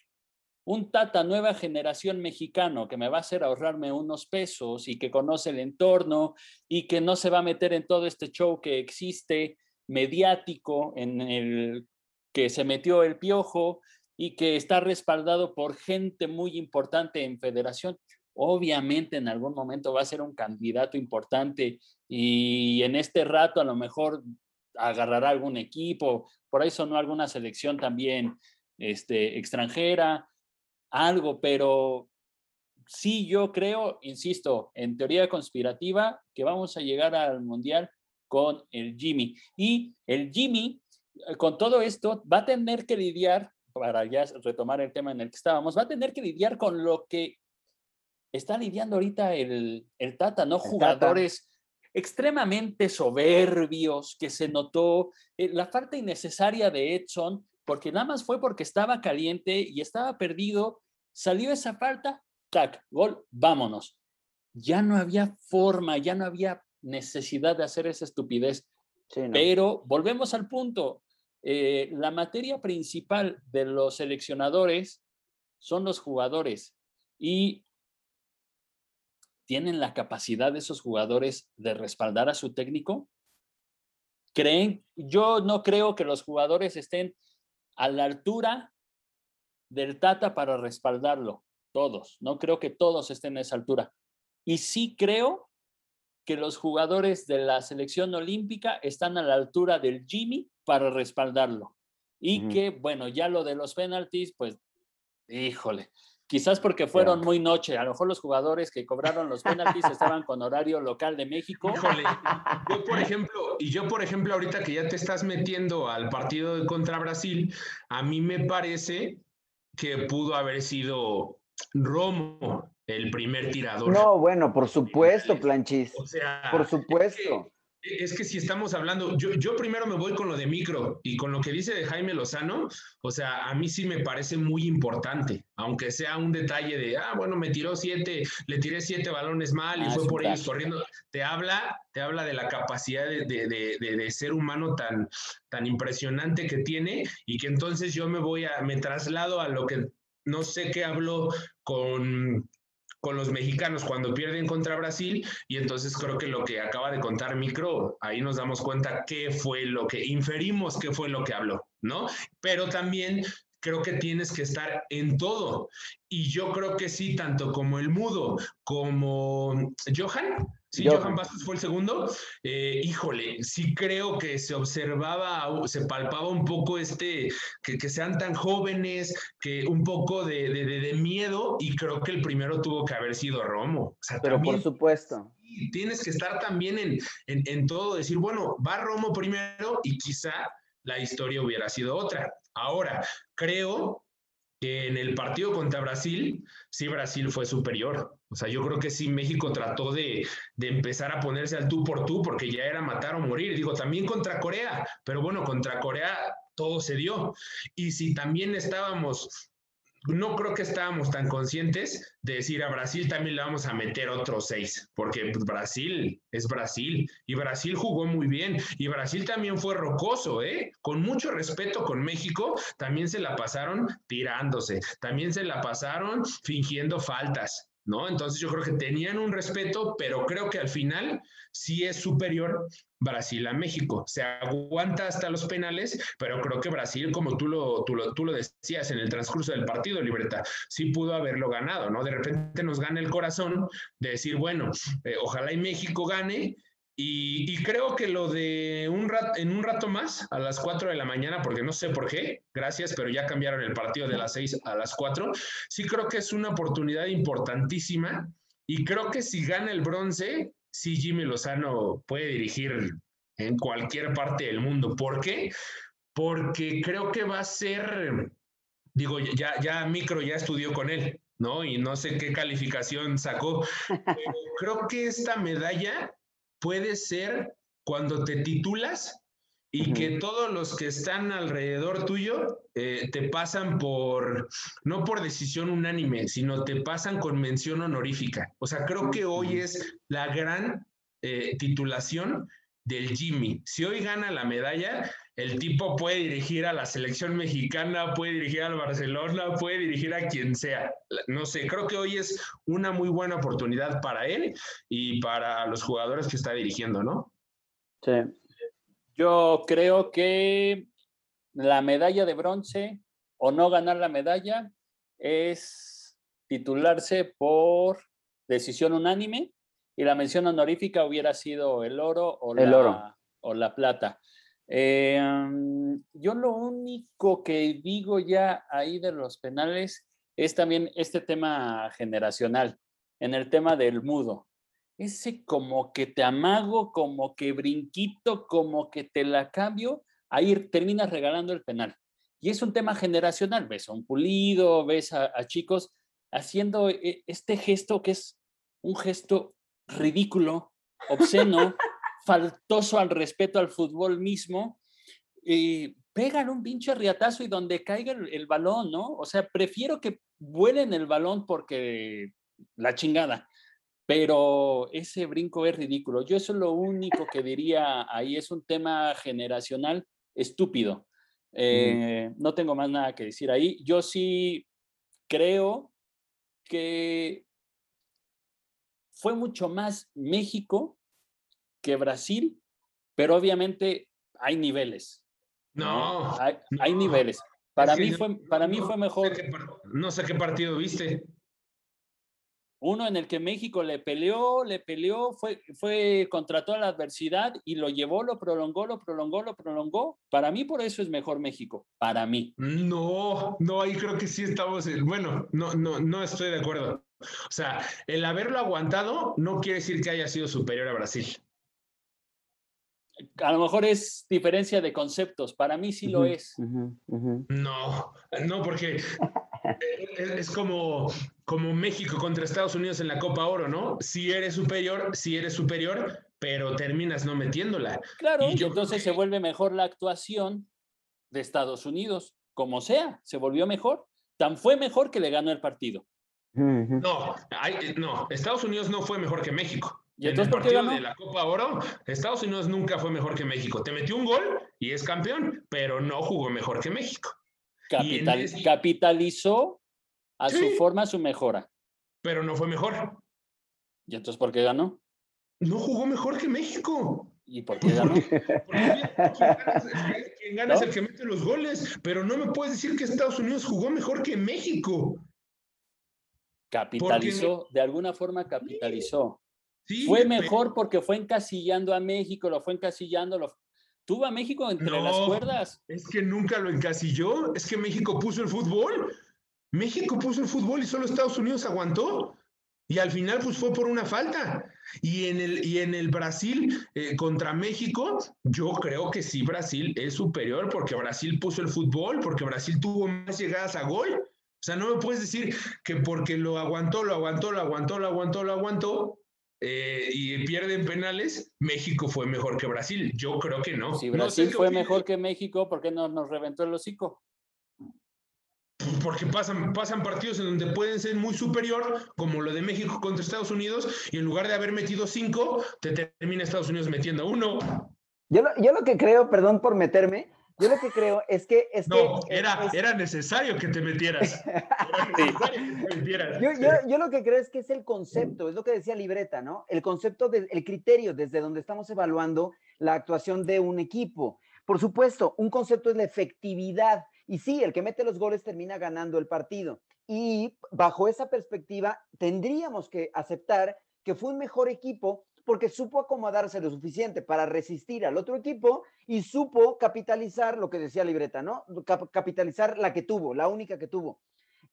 un Tata nueva generación mexicano que me va a hacer ahorrarme unos pesos y que conoce el entorno y que no se va a meter en todo este show que existe mediático en el que se metió el piojo y que está respaldado por gente muy importante en federación. Obviamente en algún momento va a ser un candidato importante y en este rato a lo mejor agarrará algún equipo, por ahí sonó alguna selección también este, extranjera, algo, pero sí yo creo, insisto, en teoría conspirativa, que vamos a llegar al Mundial con el Jimmy. Y el Jimmy, eh, con todo esto, va a tener que lidiar, para ya retomar el tema en el que estábamos, va a tener que lidiar con lo que está lidiando ahorita el, el Tata, ¿no? Jugadores extremadamente soberbios, que se notó eh, la falta innecesaria de Edson, porque nada más fue porque estaba caliente y estaba perdido, salió esa falta, tac, gol, vámonos. Ya no había forma, ya no había necesidad de hacer esa estupidez. Pero volvemos al punto. Eh, la materia principal de los seleccionadores son los jugadores y tienen la capacidad de esos jugadores de respaldar a su técnico. ¿Creen? Yo no creo que los jugadores estén a la altura del Tata para respaldarlo, todos. No creo que todos estén a esa altura. Y sí creo que los jugadores de la selección olímpica están a la altura del Jimmy para respaldarlo. Y que, bueno, ya lo de los penaltis, pues, híjole, quizás porque fueron muy noche, a lo mejor los jugadores que cobraron los penaltis estaban con horario local de México. Híjole, yo por ejemplo, y yo por ejemplo, ahorita que ya te estás metiendo al partido contra Brasil, a mí me parece que pudo haber sido Romo el primer tirador. No, bueno, por supuesto, Planchis. O sea, por supuesto. Es que, si estamos hablando, yo, yo primero me voy con lo de micro y con lo que dice de Jaime Lozano, o sea, a mí sí me parece muy importante, aunque sea un detalle de, ah, bueno, me tiró siete, le tiré siete balones mal y ah, fue por ellos corriendo. Te habla, te habla de la capacidad de, de, de, de, ser humano tan, tan impresionante que tiene y que entonces yo me voy a, me traslado a lo que no sé qué habló con con los mexicanos cuando pierden contra Brasil y entonces creo que lo que acaba de contar Micro, ahí nos damos cuenta qué fue lo que inferimos, qué fue lo que habló, ¿no? Pero también creo que tienes que estar en todo. Y yo creo que sí, tanto como el mudo como Johan, Sí, Johan Bastos fue el segundo. Eh, híjole, sí creo que se observaba, se palpaba un poco este, que, sean tan jóvenes, que un poco de, de, miedo, y creo que el primero tuvo que haber sido Romo. Pero por supuesto. Tienes que estar también en, en, en todo, decir, bueno, va Romo primero y quizá la historia hubiera sido otra. Ahora, creo que en el partido contra Brasil, sí Brasil fue superior. O sea, yo creo que sí México trató de, de, empezar a ponerse al tú por tú porque ya era matar o morir. Digo, también contra Corea, pero bueno, contra Corea todo se dio. Y si también estábamos no creo que estábamos tan conscientes de decir a Brasil también le vamos a meter otros seis, porque Brasil es Brasil y Brasil jugó muy bien y Brasil también fue rocoso, ¿eh? Con mucho respeto con México, también se la pasaron tirándose, también se la pasaron fingiendo faltas. ¿No? Entonces yo creo que tenían un respeto, pero creo que al final sí es superior Brasil a México. Se aguanta hasta los penales, pero creo que Brasil, como tú lo, tú lo, tú lo decías en el transcurso del partido, Libreta, sí pudo haberlo ganado, ¿no? De repente nos gana el corazón de decir, bueno, eh, ojalá y México gane, y, creo que lo de un rato, en un rato más, a las 4 de la mañana, porque no sé por qué, gracias, pero ya cambiaron el partido de las 6 a las 4, sí creo que es una oportunidad importantísima y creo que si gana el bronce, sí Jimmy Lozano puede dirigir en cualquier parte del mundo. ¿Por qué? Porque creo que va a ser, digo, ya, ya Micro ya estudió con él, ¿no? Y no sé qué calificación sacó, pero creo que esta medalla puede ser cuando te titulas y que todos los que están alrededor tuyo eh, te pasan por, no por decisión unánime, sino te pasan con mención honorífica. O sea, creo que hoy es la gran eh, titulación del Jimmy. Si hoy gana la medalla, el tipo puede dirigir a la selección mexicana, puede dirigir al Barcelona, puede dirigir a quien sea. No sé, creo que hoy es una muy buena oportunidad para él y para los jugadores que está dirigiendo, ¿no? Sí. Yo creo que la medalla de bronce o no ganar la medalla es titularse por decisión unánime y la mención honorífica hubiera sido el oro o, la, O la plata. Em, yo lo único que digo ya ahí de los penales es también este tema generacional, en el tema del mudo. Ese como que te amago, como que brinquito, como que te la cambio, ahí terminas regalando el penal. Y es un tema generacional, ves a un pulido, ves a chicos haciendo eh, este gesto que es un gesto ridículo, obsceno, faltoso al respeto al fútbol mismo, y pegan un pinche riatazo y donde caiga el, balón, ¿no? O sea, prefiero que vuelen el balón porque la chingada, pero ese brinco es ridículo. Yo eso es lo único que diría ahí, es un tema generacional estúpido. Eh, no tengo más nada que decir ahí. Yo sí creo que fue mucho más México que Brasil, pero obviamente hay niveles. No, hay, niveles. Para mí fue, para mí fue mejor. no sé qué partido viste uno en el que México le peleó, le peleó, fue, fue contra toda la adversidad y lo llevó, lo prolongó, lo prolongó, lo prolongó. Para mí por eso es mejor México, para mí. No, no, ahí creo que sí estamos, bueno, no, no, no estoy de acuerdo. O sea, el haberlo aguantado no quiere decir que haya sido superior a Brasil. A lo mejor es diferencia de conceptos, para mí sí lo es. No, no, porque es como, como México contra Estados Unidos en la Copa Oro, ¿no? Si eres superior, si eres superior, pero terminas no metiéndola. Claro, y entonces se vuelve mejor la actuación de Estados Unidos, como sea, se volvió mejor. Tan fue mejor que le ganó el partido. No, no, Estados Unidos no fue mejor que México. ¿Y entonces en el partido de la Copa Oro, Estados Unidos nunca fue mejor que México. Te metió un gol y es campeón, pero no jugó mejor que México. Capitalizó a su forma su mejora. Pero no fue mejor. ¿Y entonces por qué ganó? No jugó mejor que México. ¿Y por qué ganó? Porque quien gana, es el que mete los goles, pero no me puedes decir que Estados Unidos jugó mejor que México. Capitalizó, de alguna forma capitalizó. Fue mejor porque fue encasillando a México, lo fue encasillando, lo, tuvo a México entre las cuerdas. Es que nunca lo encasilló, es que México puso el fútbol. México puso el fútbol y solo Estados Unidos aguantó. Y al final, pues fue por una falta. Y en el, y en el Brasil eh, contra México, yo creo que sí, Brasil es superior porque Brasil puso el fútbol, porque Brasil tuvo más llegadas a gol. O sea, no me puedes decir que porque lo aguantó, lo aguantó, lo aguantó, lo aguantó, lo aguantó, eh, y pierden penales, México fue mejor que Brasil. Yo creo que no. Si Brasil fue mejor que México, ¿por qué no nos reventó el hocico? porque pasan, pasan partidos en donde pueden ser muy superior, como lo de México contra Estados Unidos, y en lugar de haber metido cinco, te termina Estados Unidos metiendo uno. Yo lo, yo lo que creo, perdón por meterme, yo lo que creo es que... Es no, era, era necesario que te metieras. Yo, yo, yo, lo que creo es que es el concepto, es lo que decía Libreta, ¿no? El concepto, de, el criterio desde donde estamos evaluando la actuación de un equipo. Por supuesto, un concepto es la efectividad y sí, el que mete los goles termina ganando el partido. Y bajo esa perspectiva, tendríamos que aceptar que fue un mejor equipo porque supo acomodarse lo suficiente para resistir al otro equipo y supo capitalizar lo que decía Libreta, ¿no? capitalizar la que tuvo, la única que tuvo.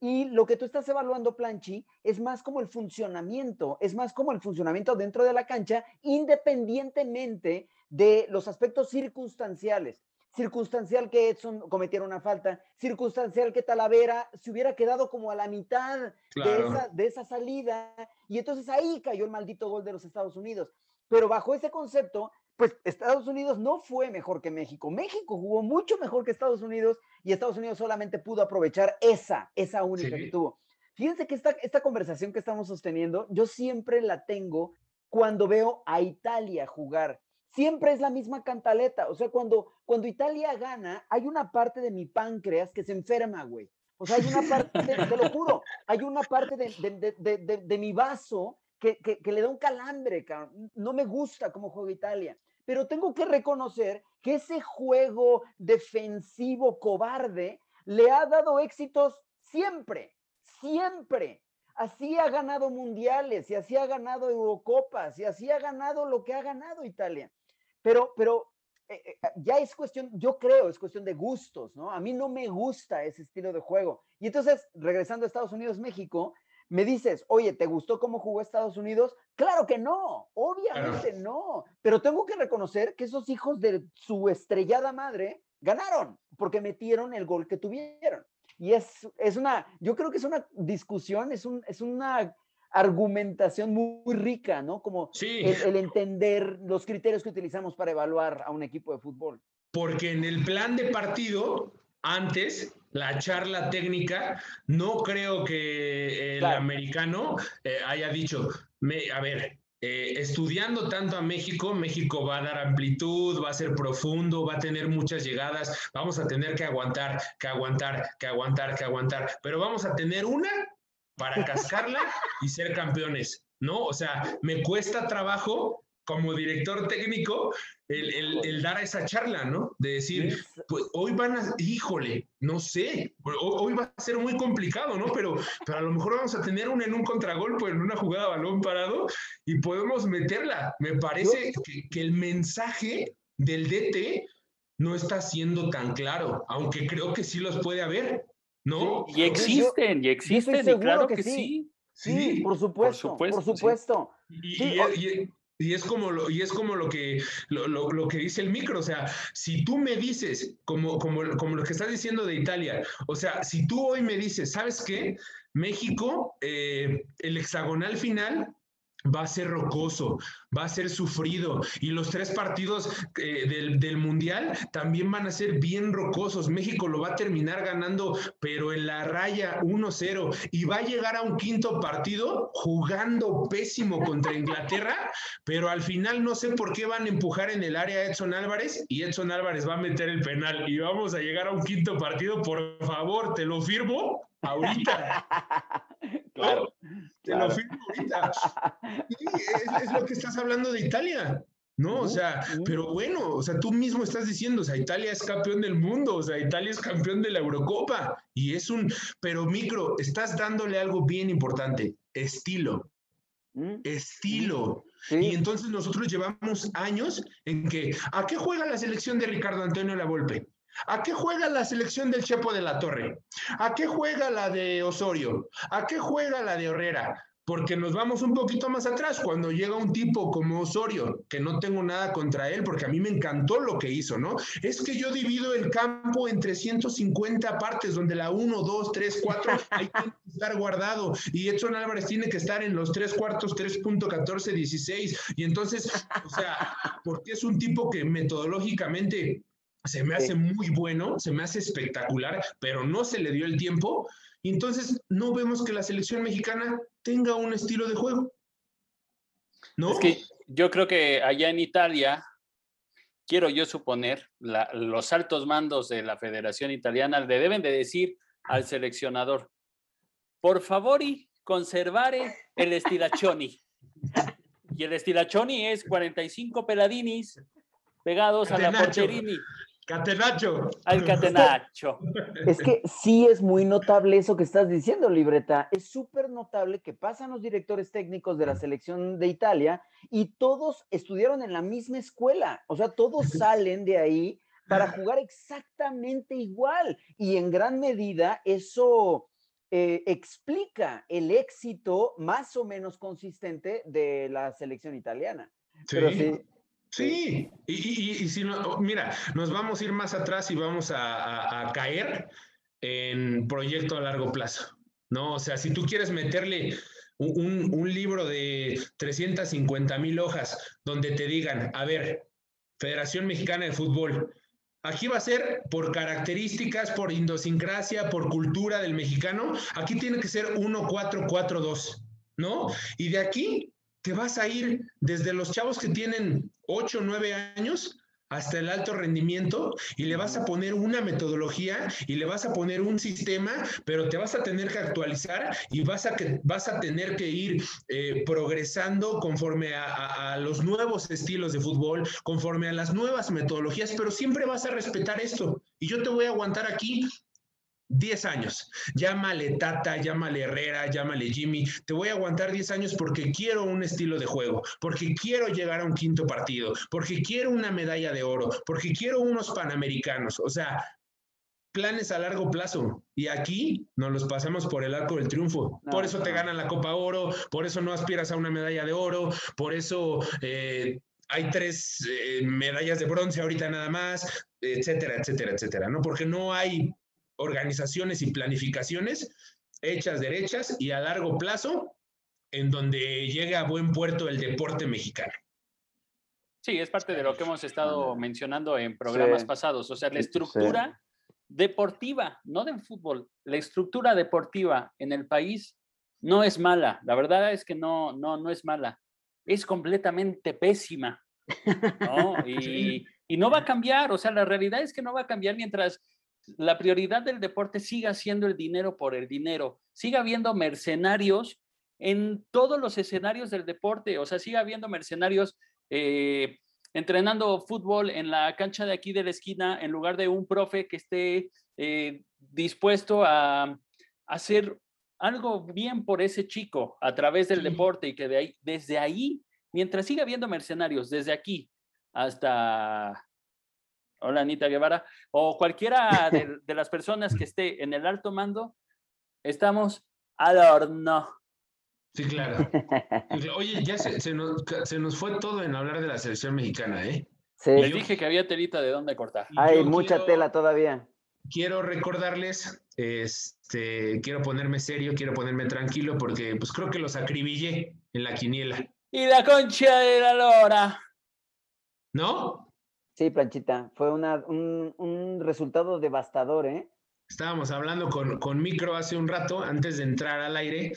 Y lo que tú estás evaluando, Planchi, es más como el funcionamiento, es más como el funcionamiento dentro de la cancha, independientemente de los aspectos circunstanciales circunstancial que Edson cometiera una falta, circunstancial que Talavera se hubiera quedado como a la mitad de, esa, de esa salida, y entonces ahí cayó el maldito gol de los Estados Unidos. Pero bajo ese concepto, pues Estados Unidos no fue mejor que México. México jugó mucho mejor que Estados Unidos y Estados Unidos solamente pudo aprovechar esa, esa única que tuvo. Fíjense que esta, esta conversación que estamos sosteniendo, yo siempre la tengo cuando veo a Italia jugar siempre es la misma cantaleta. O sea, cuando, cuando Italia gana, hay una parte de mi páncreas que se enferma, güey. O sea, hay una parte, te lo juro, hay una parte de, de, mi vaso que, que, que, le da un calambre, cabrón. No me gusta cómo juega Italia. Pero tengo que reconocer que ese juego defensivo cobarde le ha dado éxitos siempre, siempre. Así ha ganado mundiales y así ha ganado Eurocopas y así ha ganado lo que ha ganado Italia. Pero, pero eh, eh, ah, ya es cuestión, yo creo, es cuestión de gustos, ¿no? A mí no me gusta ese estilo de juego. Y entonces, regresando a Estados Unidos, México, me dices, oye, ¿te gustó cómo jugó Estados Unidos? Claro que no, obviamente no. Pero tengo que reconocer que esos hijos de su estrellada madre ganaron porque metieron el gol que tuvieron. Y es, es una, yo creo que es una discusión, es, un, es una argumentación muy, rica, ¿no? Como el, entender los criterios que utilizamos para evaluar a un equipo de fútbol. Porque en el plan de partido, antes la charla técnica, no creo que el americano eh, haya dicho, me, a ver, eh, estudiando tanto a México, México va a dar amplitud, va a ser profundo, va a tener muchas llegadas, vamos a tener que aguantar, que aguantar, que aguantar, que aguantar, pero vamos a tener una para cascarla y ser campeones, ¿no? O sea, me cuesta trabajo como director técnico el, el, dar esa charla, ¿no? De decir, pues hoy van a, híjole, no sé, hoy, va a ser muy complicado, ¿no? Pero, pero a lo mejor vamos a tener un en un contragolpe, en una jugada balón parado y podemos meterla. Me parece que, que el mensaje del DT no está siendo tan claro, aunque creo que sí los puede haber, ¿no? y existen, y existen, y claro que, sí. sí. por supuesto, por supuesto. Y, y es como lo, y es como lo que, lo, lo, que dice el micro, o sea, si tú me dices, como, como, como lo que estás diciendo de Italia, o sea, si tú hoy me dices, ¿sabes qué? México, eh, el hexagonal final va a ser rocoso, va a ser sufrido. Y los tres partidos eh, del, Mundial también van a ser bien rocosos. México lo va a terminar ganando, pero en la raya 1-0 y va a llegar a un quinto partido jugando pésimo contra Inglaterra, pero al final no sé por qué van a empujar en el área a Edson Álvarez y Edson Álvarez va a meter el penal y vamos a llegar a un quinto partido, por favor, te lo firmo ahorita. claro. Te lo firmo ahorita. es, lo que estás hablando de Italia. ¿no? O sea, pero bueno, o sea, tú mismo estás diciendo, o sea, Italia es campeón del mundo, o sea, Italia es campeón de la Eurocopa y es un, pero micro, estás dándole algo bien importante, estilo, estilo. Y entonces nosotros llevamos años en que, ¿a qué juega la selección de Ricardo Antonio Lavolpe? ¿A qué juega la selección del Chepo de la Torre? ¿A qué juega la de Osorio? ¿A qué juega la de Herrera? Porque nos vamos un poquito más atrás cuando llega un tipo como Osorio, que no tengo nada contra él, porque a mí me encantó lo que hizo, ¿no? Es que yo divido el campo en 350 partes, donde la 1, 2, 3, 4 hay que estar guardado. Y Edson Álvarez tiene que estar en los 3 cuartos, 3.14, 16. Y entonces, o sea, porque es un tipo que metodológicamente se me hace muy bueno, se me hace espectacular, pero no se le dio el tiempo. Y entonces no vemos que la selección mexicana tenga un estilo de juego. ¿No? Es que yo creo que allá en Italia, quiero yo suponer, los altos mandos de la Federación Italiana le deben de decir al seleccionador, por favor y conservare el estilachoni. Y el estilachoni es 45 peladinis pegados a la porterini. Catenacho. Al catenacho. Es que sí es muy notable eso que estás diciendo, Libreta. Es súper notable que pasan los directores técnicos de la selección de Italia y todos estudiaron en la misma escuela. O sea, todos salen de ahí para jugar exactamente igual. Y en gran medida eso eh, explica el éxito más o menos consistente de la selección italiana. Pero sí, Sí, y, si no, mira, nos vamos a ir más atrás y vamos a, caer en proyecto a largo plazo, ¿no? O sea, si tú quieres meterle un, un libro de 350 mil hojas donde te digan, a ver, Federación Mexicana de Fútbol, Aquí va a ser por características, por idiosincrasia, por cultura del mexicano. Aquí tiene que ser 1-4-4-2, ¿no? Y de aquí te vas a ir desde los chavos que tienen 8 o 9 años hasta el alto rendimiento y le vas a poner una metodología y le vas a poner un sistema, pero te vas a tener que actualizar y vas a, vas a tener que ir eh, progresando conforme a, a, los nuevos estilos de fútbol, conforme a las nuevas metodologías, pero siempre vas a respetar esto. Y yo te voy a aguantar aquí 10 años. Llámale Tata, llámale Herrera, llámale Jimmy. Te voy a aguantar 10 años porque quiero un estilo de juego, porque quiero llegar a un quinto partido, porque quiero una medalla de oro, porque quiero unos panamericanos. O sea, planes a largo plazo. Y aquí nos los pasamos por el arco del triunfo. por eso te ganan la Copa Oro, por eso no aspiras a una medalla de oro, por eso eh, hay tres eh, medallas de bronce ahorita nada más, etcétera, etcétera, etcétera, ¿no? Porque no hay organizaciones y planificaciones hechas derechas y a largo plazo en donde llegue a buen puerto el deporte mexicano. Sí, es parte de lo que hemos estado mencionando en programas pasados. O sea, la estructura deportiva, no del fútbol, la estructura deportiva en el país no es mala. La verdad es que no, no, no es mala. Es completamente pésima. ¿no? Y, y no va a cambiar. O sea, la realidad es que no va a cambiar mientras la prioridad del deporte siga siendo el dinero por el dinero, siga habiendo mercenarios en todos los escenarios del deporte, o sea, siga habiendo mercenarios eh, entrenando fútbol en la cancha de aquí de la esquina en lugar de un profe que esté eh, dispuesto a, hacer algo bien por ese chico a través del deporte y que de ahí, desde ahí, mientras siga habiendo mercenarios, desde aquí hasta hola Anita Guevara, o cualquiera de, las personas que esté en el alto mando, estamos al horno. Sí, claro. Oye, ya se, nos, fue todo en hablar de la selección mexicana, ¿eh? Sí. Les dije que había telita de dónde cortar. Hay mucha tela todavía. Quiero recordarles, este, quiero ponerme serio, quiero ponerme tranquilo, porque pues creo que los acribillé en la quiniela. Y la concha de la lora. ¿No? Sí, Planchita, fue una, un, resultado devastador, ¿eh? Estábamos hablando con, con, Micro hace un rato, antes de entrar al aire,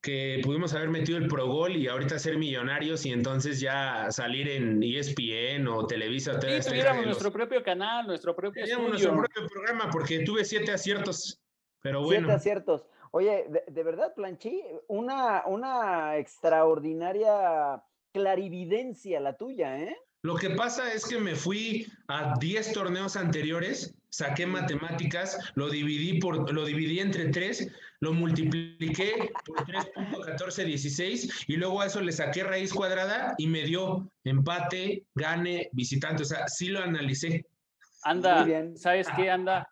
que pudimos haber metido el Pro Gol y ahorita ser millonarios y entonces ya salir en ESPN o Televisa. Sí, tuviéramos nuestro propio canal, nuestro propio Teníamos nuestro propio programa porque tuve siete aciertos, pero bueno. Siete aciertos. Oye, de, verdad, Planchi, una, una extraordinaria clarividencia la tuya, ¿eh? Lo que pasa es que me fui a 10 torneos anteriores, saqué matemáticas, lo dividí, por, lo dividí entre 3, lo multipliqué por 3.1416 y luego a eso le saqué raíz cuadrada y me dio empate, gane, visitante. O sea, sí lo analicé. Anda, ¿sabes qué? Anda.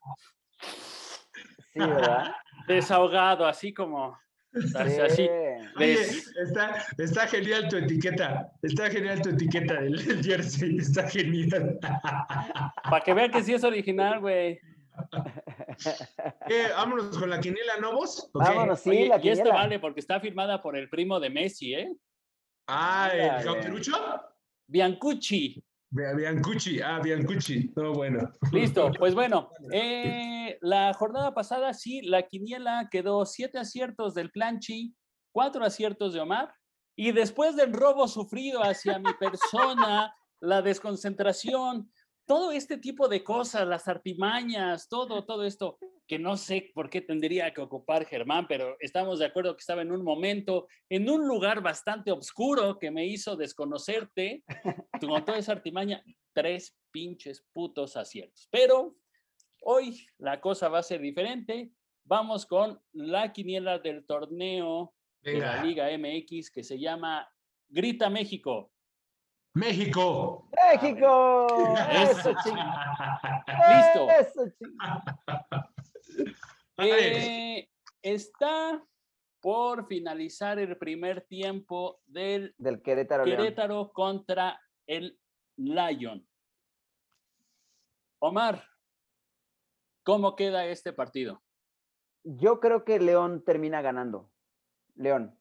Sí, ¿verdad? Desahogado, así como Así, está, genial tu etiqueta. Está genial tu etiqueta del, jersey. Está genial. Para que vean que sí es original, güey. Vámonos con la quiniela, ¿no vos? Vámonos, sí, la Y esta vale porque está firmada por el primo de Messi, ¿eh? Ah, ¿el Cauterucho? Biancucci. Biancucci, ah, Biancucci, todo bueno. Listo, pues bueno, eh, la jornada pasada sí, la quiniela quedó siete aciertos del Planchi, cuatro aciertos de Omar, y después del robo sufrido hacia mi persona, la desconcentración, todo este tipo de cosas, las artimañas, todo, todo esto, que no sé por qué tendría que ocupar Germán, pero estamos de acuerdo que estaba en un momento, en un lugar bastante oscuro que me hizo desconocerte, con toda esa artimaña, tres pinches putos aciertos. Pero hoy la cosa va a ser diferente. Vamos con la quiniela del torneo de la Liga MX que se llama Grita México. México. México. Eso, Listo. Eso, eh, está por finalizar el primer tiempo del, del Querétaro, Querétaro contra el Lion. Omar, ¿cómo queda este partido? Yo creo que León termina ganando. León.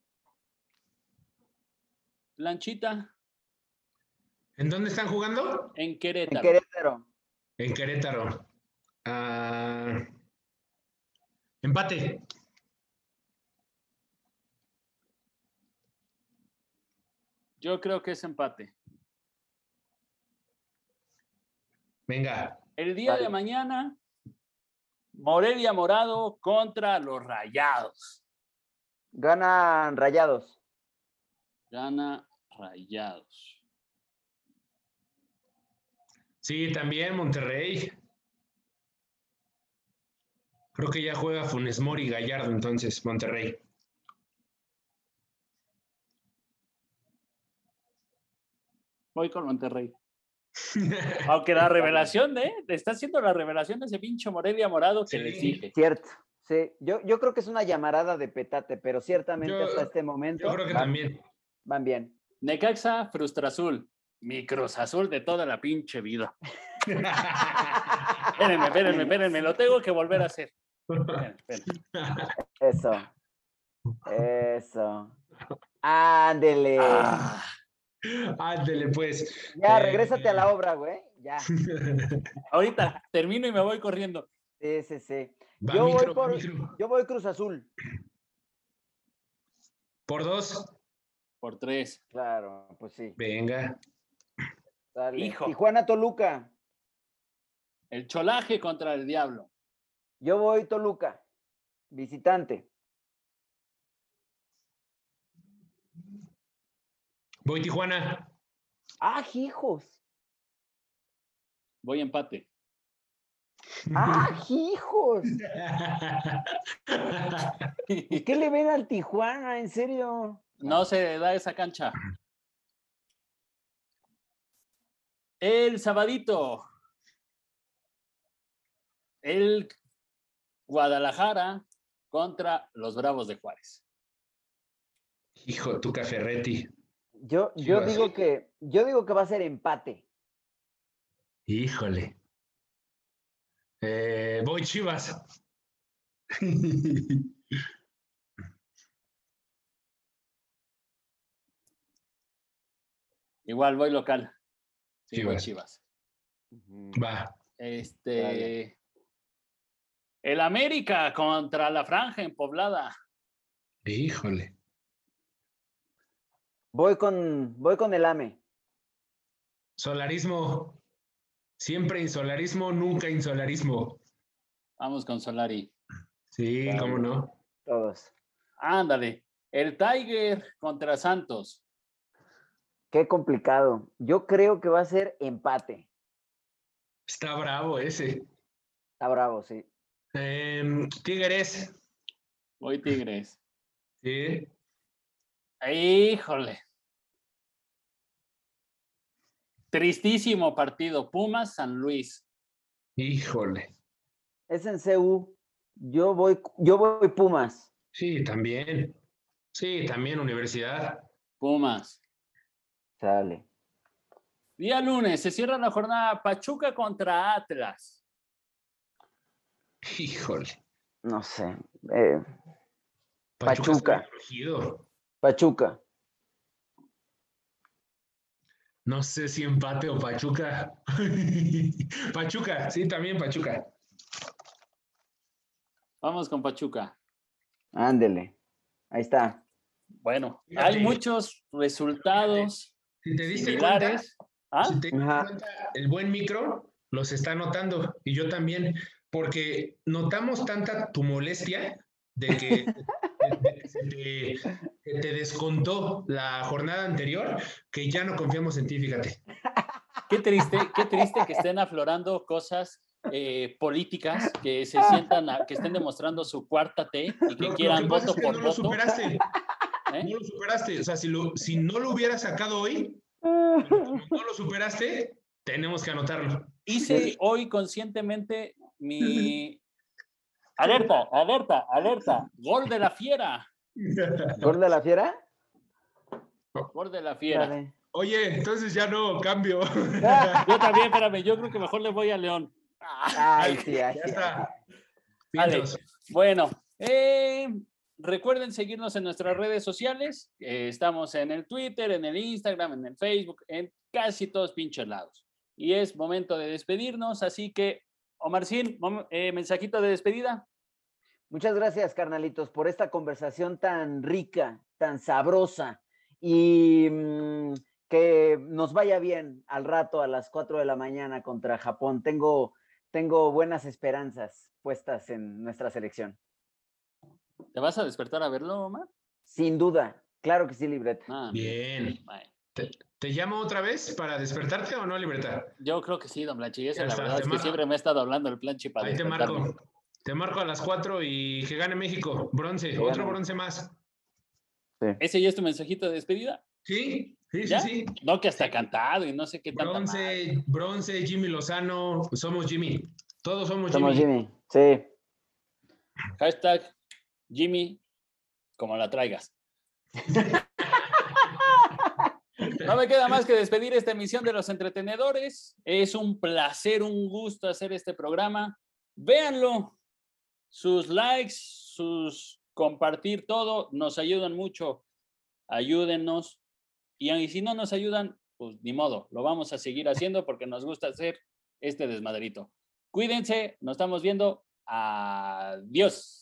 Lanchita. ¿En dónde están jugando? En Querétaro. En Querétaro. En Querétaro. Ah, empate. Yo creo que es empate. Venga. El día de mañana, Morelia Morado contra los Rayados. Ganan Rayados. Gana Rayados. Sí, también Monterrey. Creo que ya juega Funes Mori Gallardo entonces, Monterrey. Voy con Monterrey. Aunque la revelación, ¿eh? Está haciendo la revelación de ese pincho Morelia morado que le les Cierto. Sí, yo, yo creo que es una llamarada de petate, pero ciertamente hasta este momento. Yo creo que también. Van bien. Necaxa, Frustra Azul mi Cruz Azul de toda la pinche vida. espérenme, espérenme, espérenme, lo tengo que volver a hacer. Eso. Eso. Ándele. Ah. Ándele, pues. Ya, eh, regrésate a la obra, güey. Ya. Ahorita termino y me voy corriendo. Sí, sí, sí. Va Yo voy, micro, por- micro. yo voy Cruz Azul. Por dos. Por tres. Claro, pues sí. Venga. Dale. Hijo. Tijuana Toluca. El cholaje contra el diablo. Yo voy Toluca. Visitante. Voy Tijuana. ¡Ah, hijos! Voy empate. ¡Ah, hijos! ¿Y qué le ven al Tijuana? ¿En serio? No se da esa cancha. El sabadito. El Guadalajara contra los Bravos de Juárez. Hijo, tu Ferretti. Yo, yo Chivas. digo que yo digo que va a ser empate. Híjole. Eh, voy Chivas. Igual voy local. Sí, voy Chivas. Chivas. Va. Este. Dale. El América contra la Franja en Poblada. Híjole. Voy con voy con el AME. Solarismo. Siempre insolarismo, nunca insolarismo. Vamos con Solari. Sí, cómo no. Todos. Ándale. El Tiger contra Santos. Qué complicado. Yo creo que va a ser empate. Está bravo ese. Está bravo, sí. Em, Tigres. Voy Tigres. Sí. Híjole. Tristísimo partido. Pumas San Luis. Híjole. Es en CU. Yo voy, yo voy Pumas. Sí, también. Sí, también universidad. Pumas. Sale. Día lunes se cierra la jornada Pachuca contra Atlas. Híjole. No sé. eh, Pachuca. Pachuca. No sé si empate o Pachuca. Pachuca, sí, también Pachuca. Vamos con Pachuca. Ándele. Ahí está. Bueno, Fíjate. hay muchos resultados Si te diste similares. ¿Ah? si te diste cuenta, el buen micro los está notando y yo también, porque notamos tanta tu molestia de que, de- de te, descontó la jornada anterior que ya no confiamos en ti, fíjate. Qué triste, qué triste que estén aflorando cosas eh, políticas, que se sientan, a- que estén demostrando su cuarta T y que Lo, lo quieran que voto es que por no lo superaste, ¿eh? no lo superaste. O sea, si, lo- si no lo hubieras sacado hoy, no lo superaste, tenemos que anotarlo. Hice hoy conscientemente mi alerta, alerta, alerta, gol de la fiera, ¿Gol de la fiera? gol de la fiera. Dale. Oye, entonces ya no cambio. Yo también, espérame, yo creo que mejor le voy a León. Ay, sí, ay, Ya sí, está. Vale. Bueno, eh, recuerden seguirnos en nuestras redes sociales. eh, estamos en el Twitter, en el Instagram, en el Facebook, en casi todos pinches lados. Y es momento de despedirnos, así que, Omarcín, eh, mensajito de despedida. Muchas gracias, carnalitos, por esta conversación tan rica, tan sabrosa y mm, que nos vaya bien al rato a las 4 de la mañana contra Japón. Tengo, tengo buenas esperanzas puestas en nuestra selección. ¿Te vas a despertar a verlo, Omar? Sin duda, claro que sí, libreta. Ah, Bien. bueno. ¿Te, te llamo otra vez para despertarte o no, Libertad? Yo creo que sí, don Blanchi. Esa la verdad es que siempre me ha estado hablando el planchi para Ahí te marco. Te marco a las 4 y que gane México. Bronce, otro bronce más. ¿Ese ya es tu mensajito de despedida? Sí, sí, sí, ¿Ya? sí. No, que hasta cantado y no sé qué madre. Bronce, bronce, Jimmy Lozano. Somos Jimmy. Todos somos Somos Jimmy. Jimmy. Sí. Hashtag Jimmy, como la traigas. No me queda más que despedir esta emisión de Los Entretenedores. Es un placer, un gusto hacer este programa. Véanlo. Sus likes, sus compartir todo nos ayudan mucho. Ayúdennos. Y si no nos ayudan, pues ni modo, lo vamos a seguir haciendo porque nos gusta hacer este desmadrito. Cuídense, nos estamos viendo. Adiós.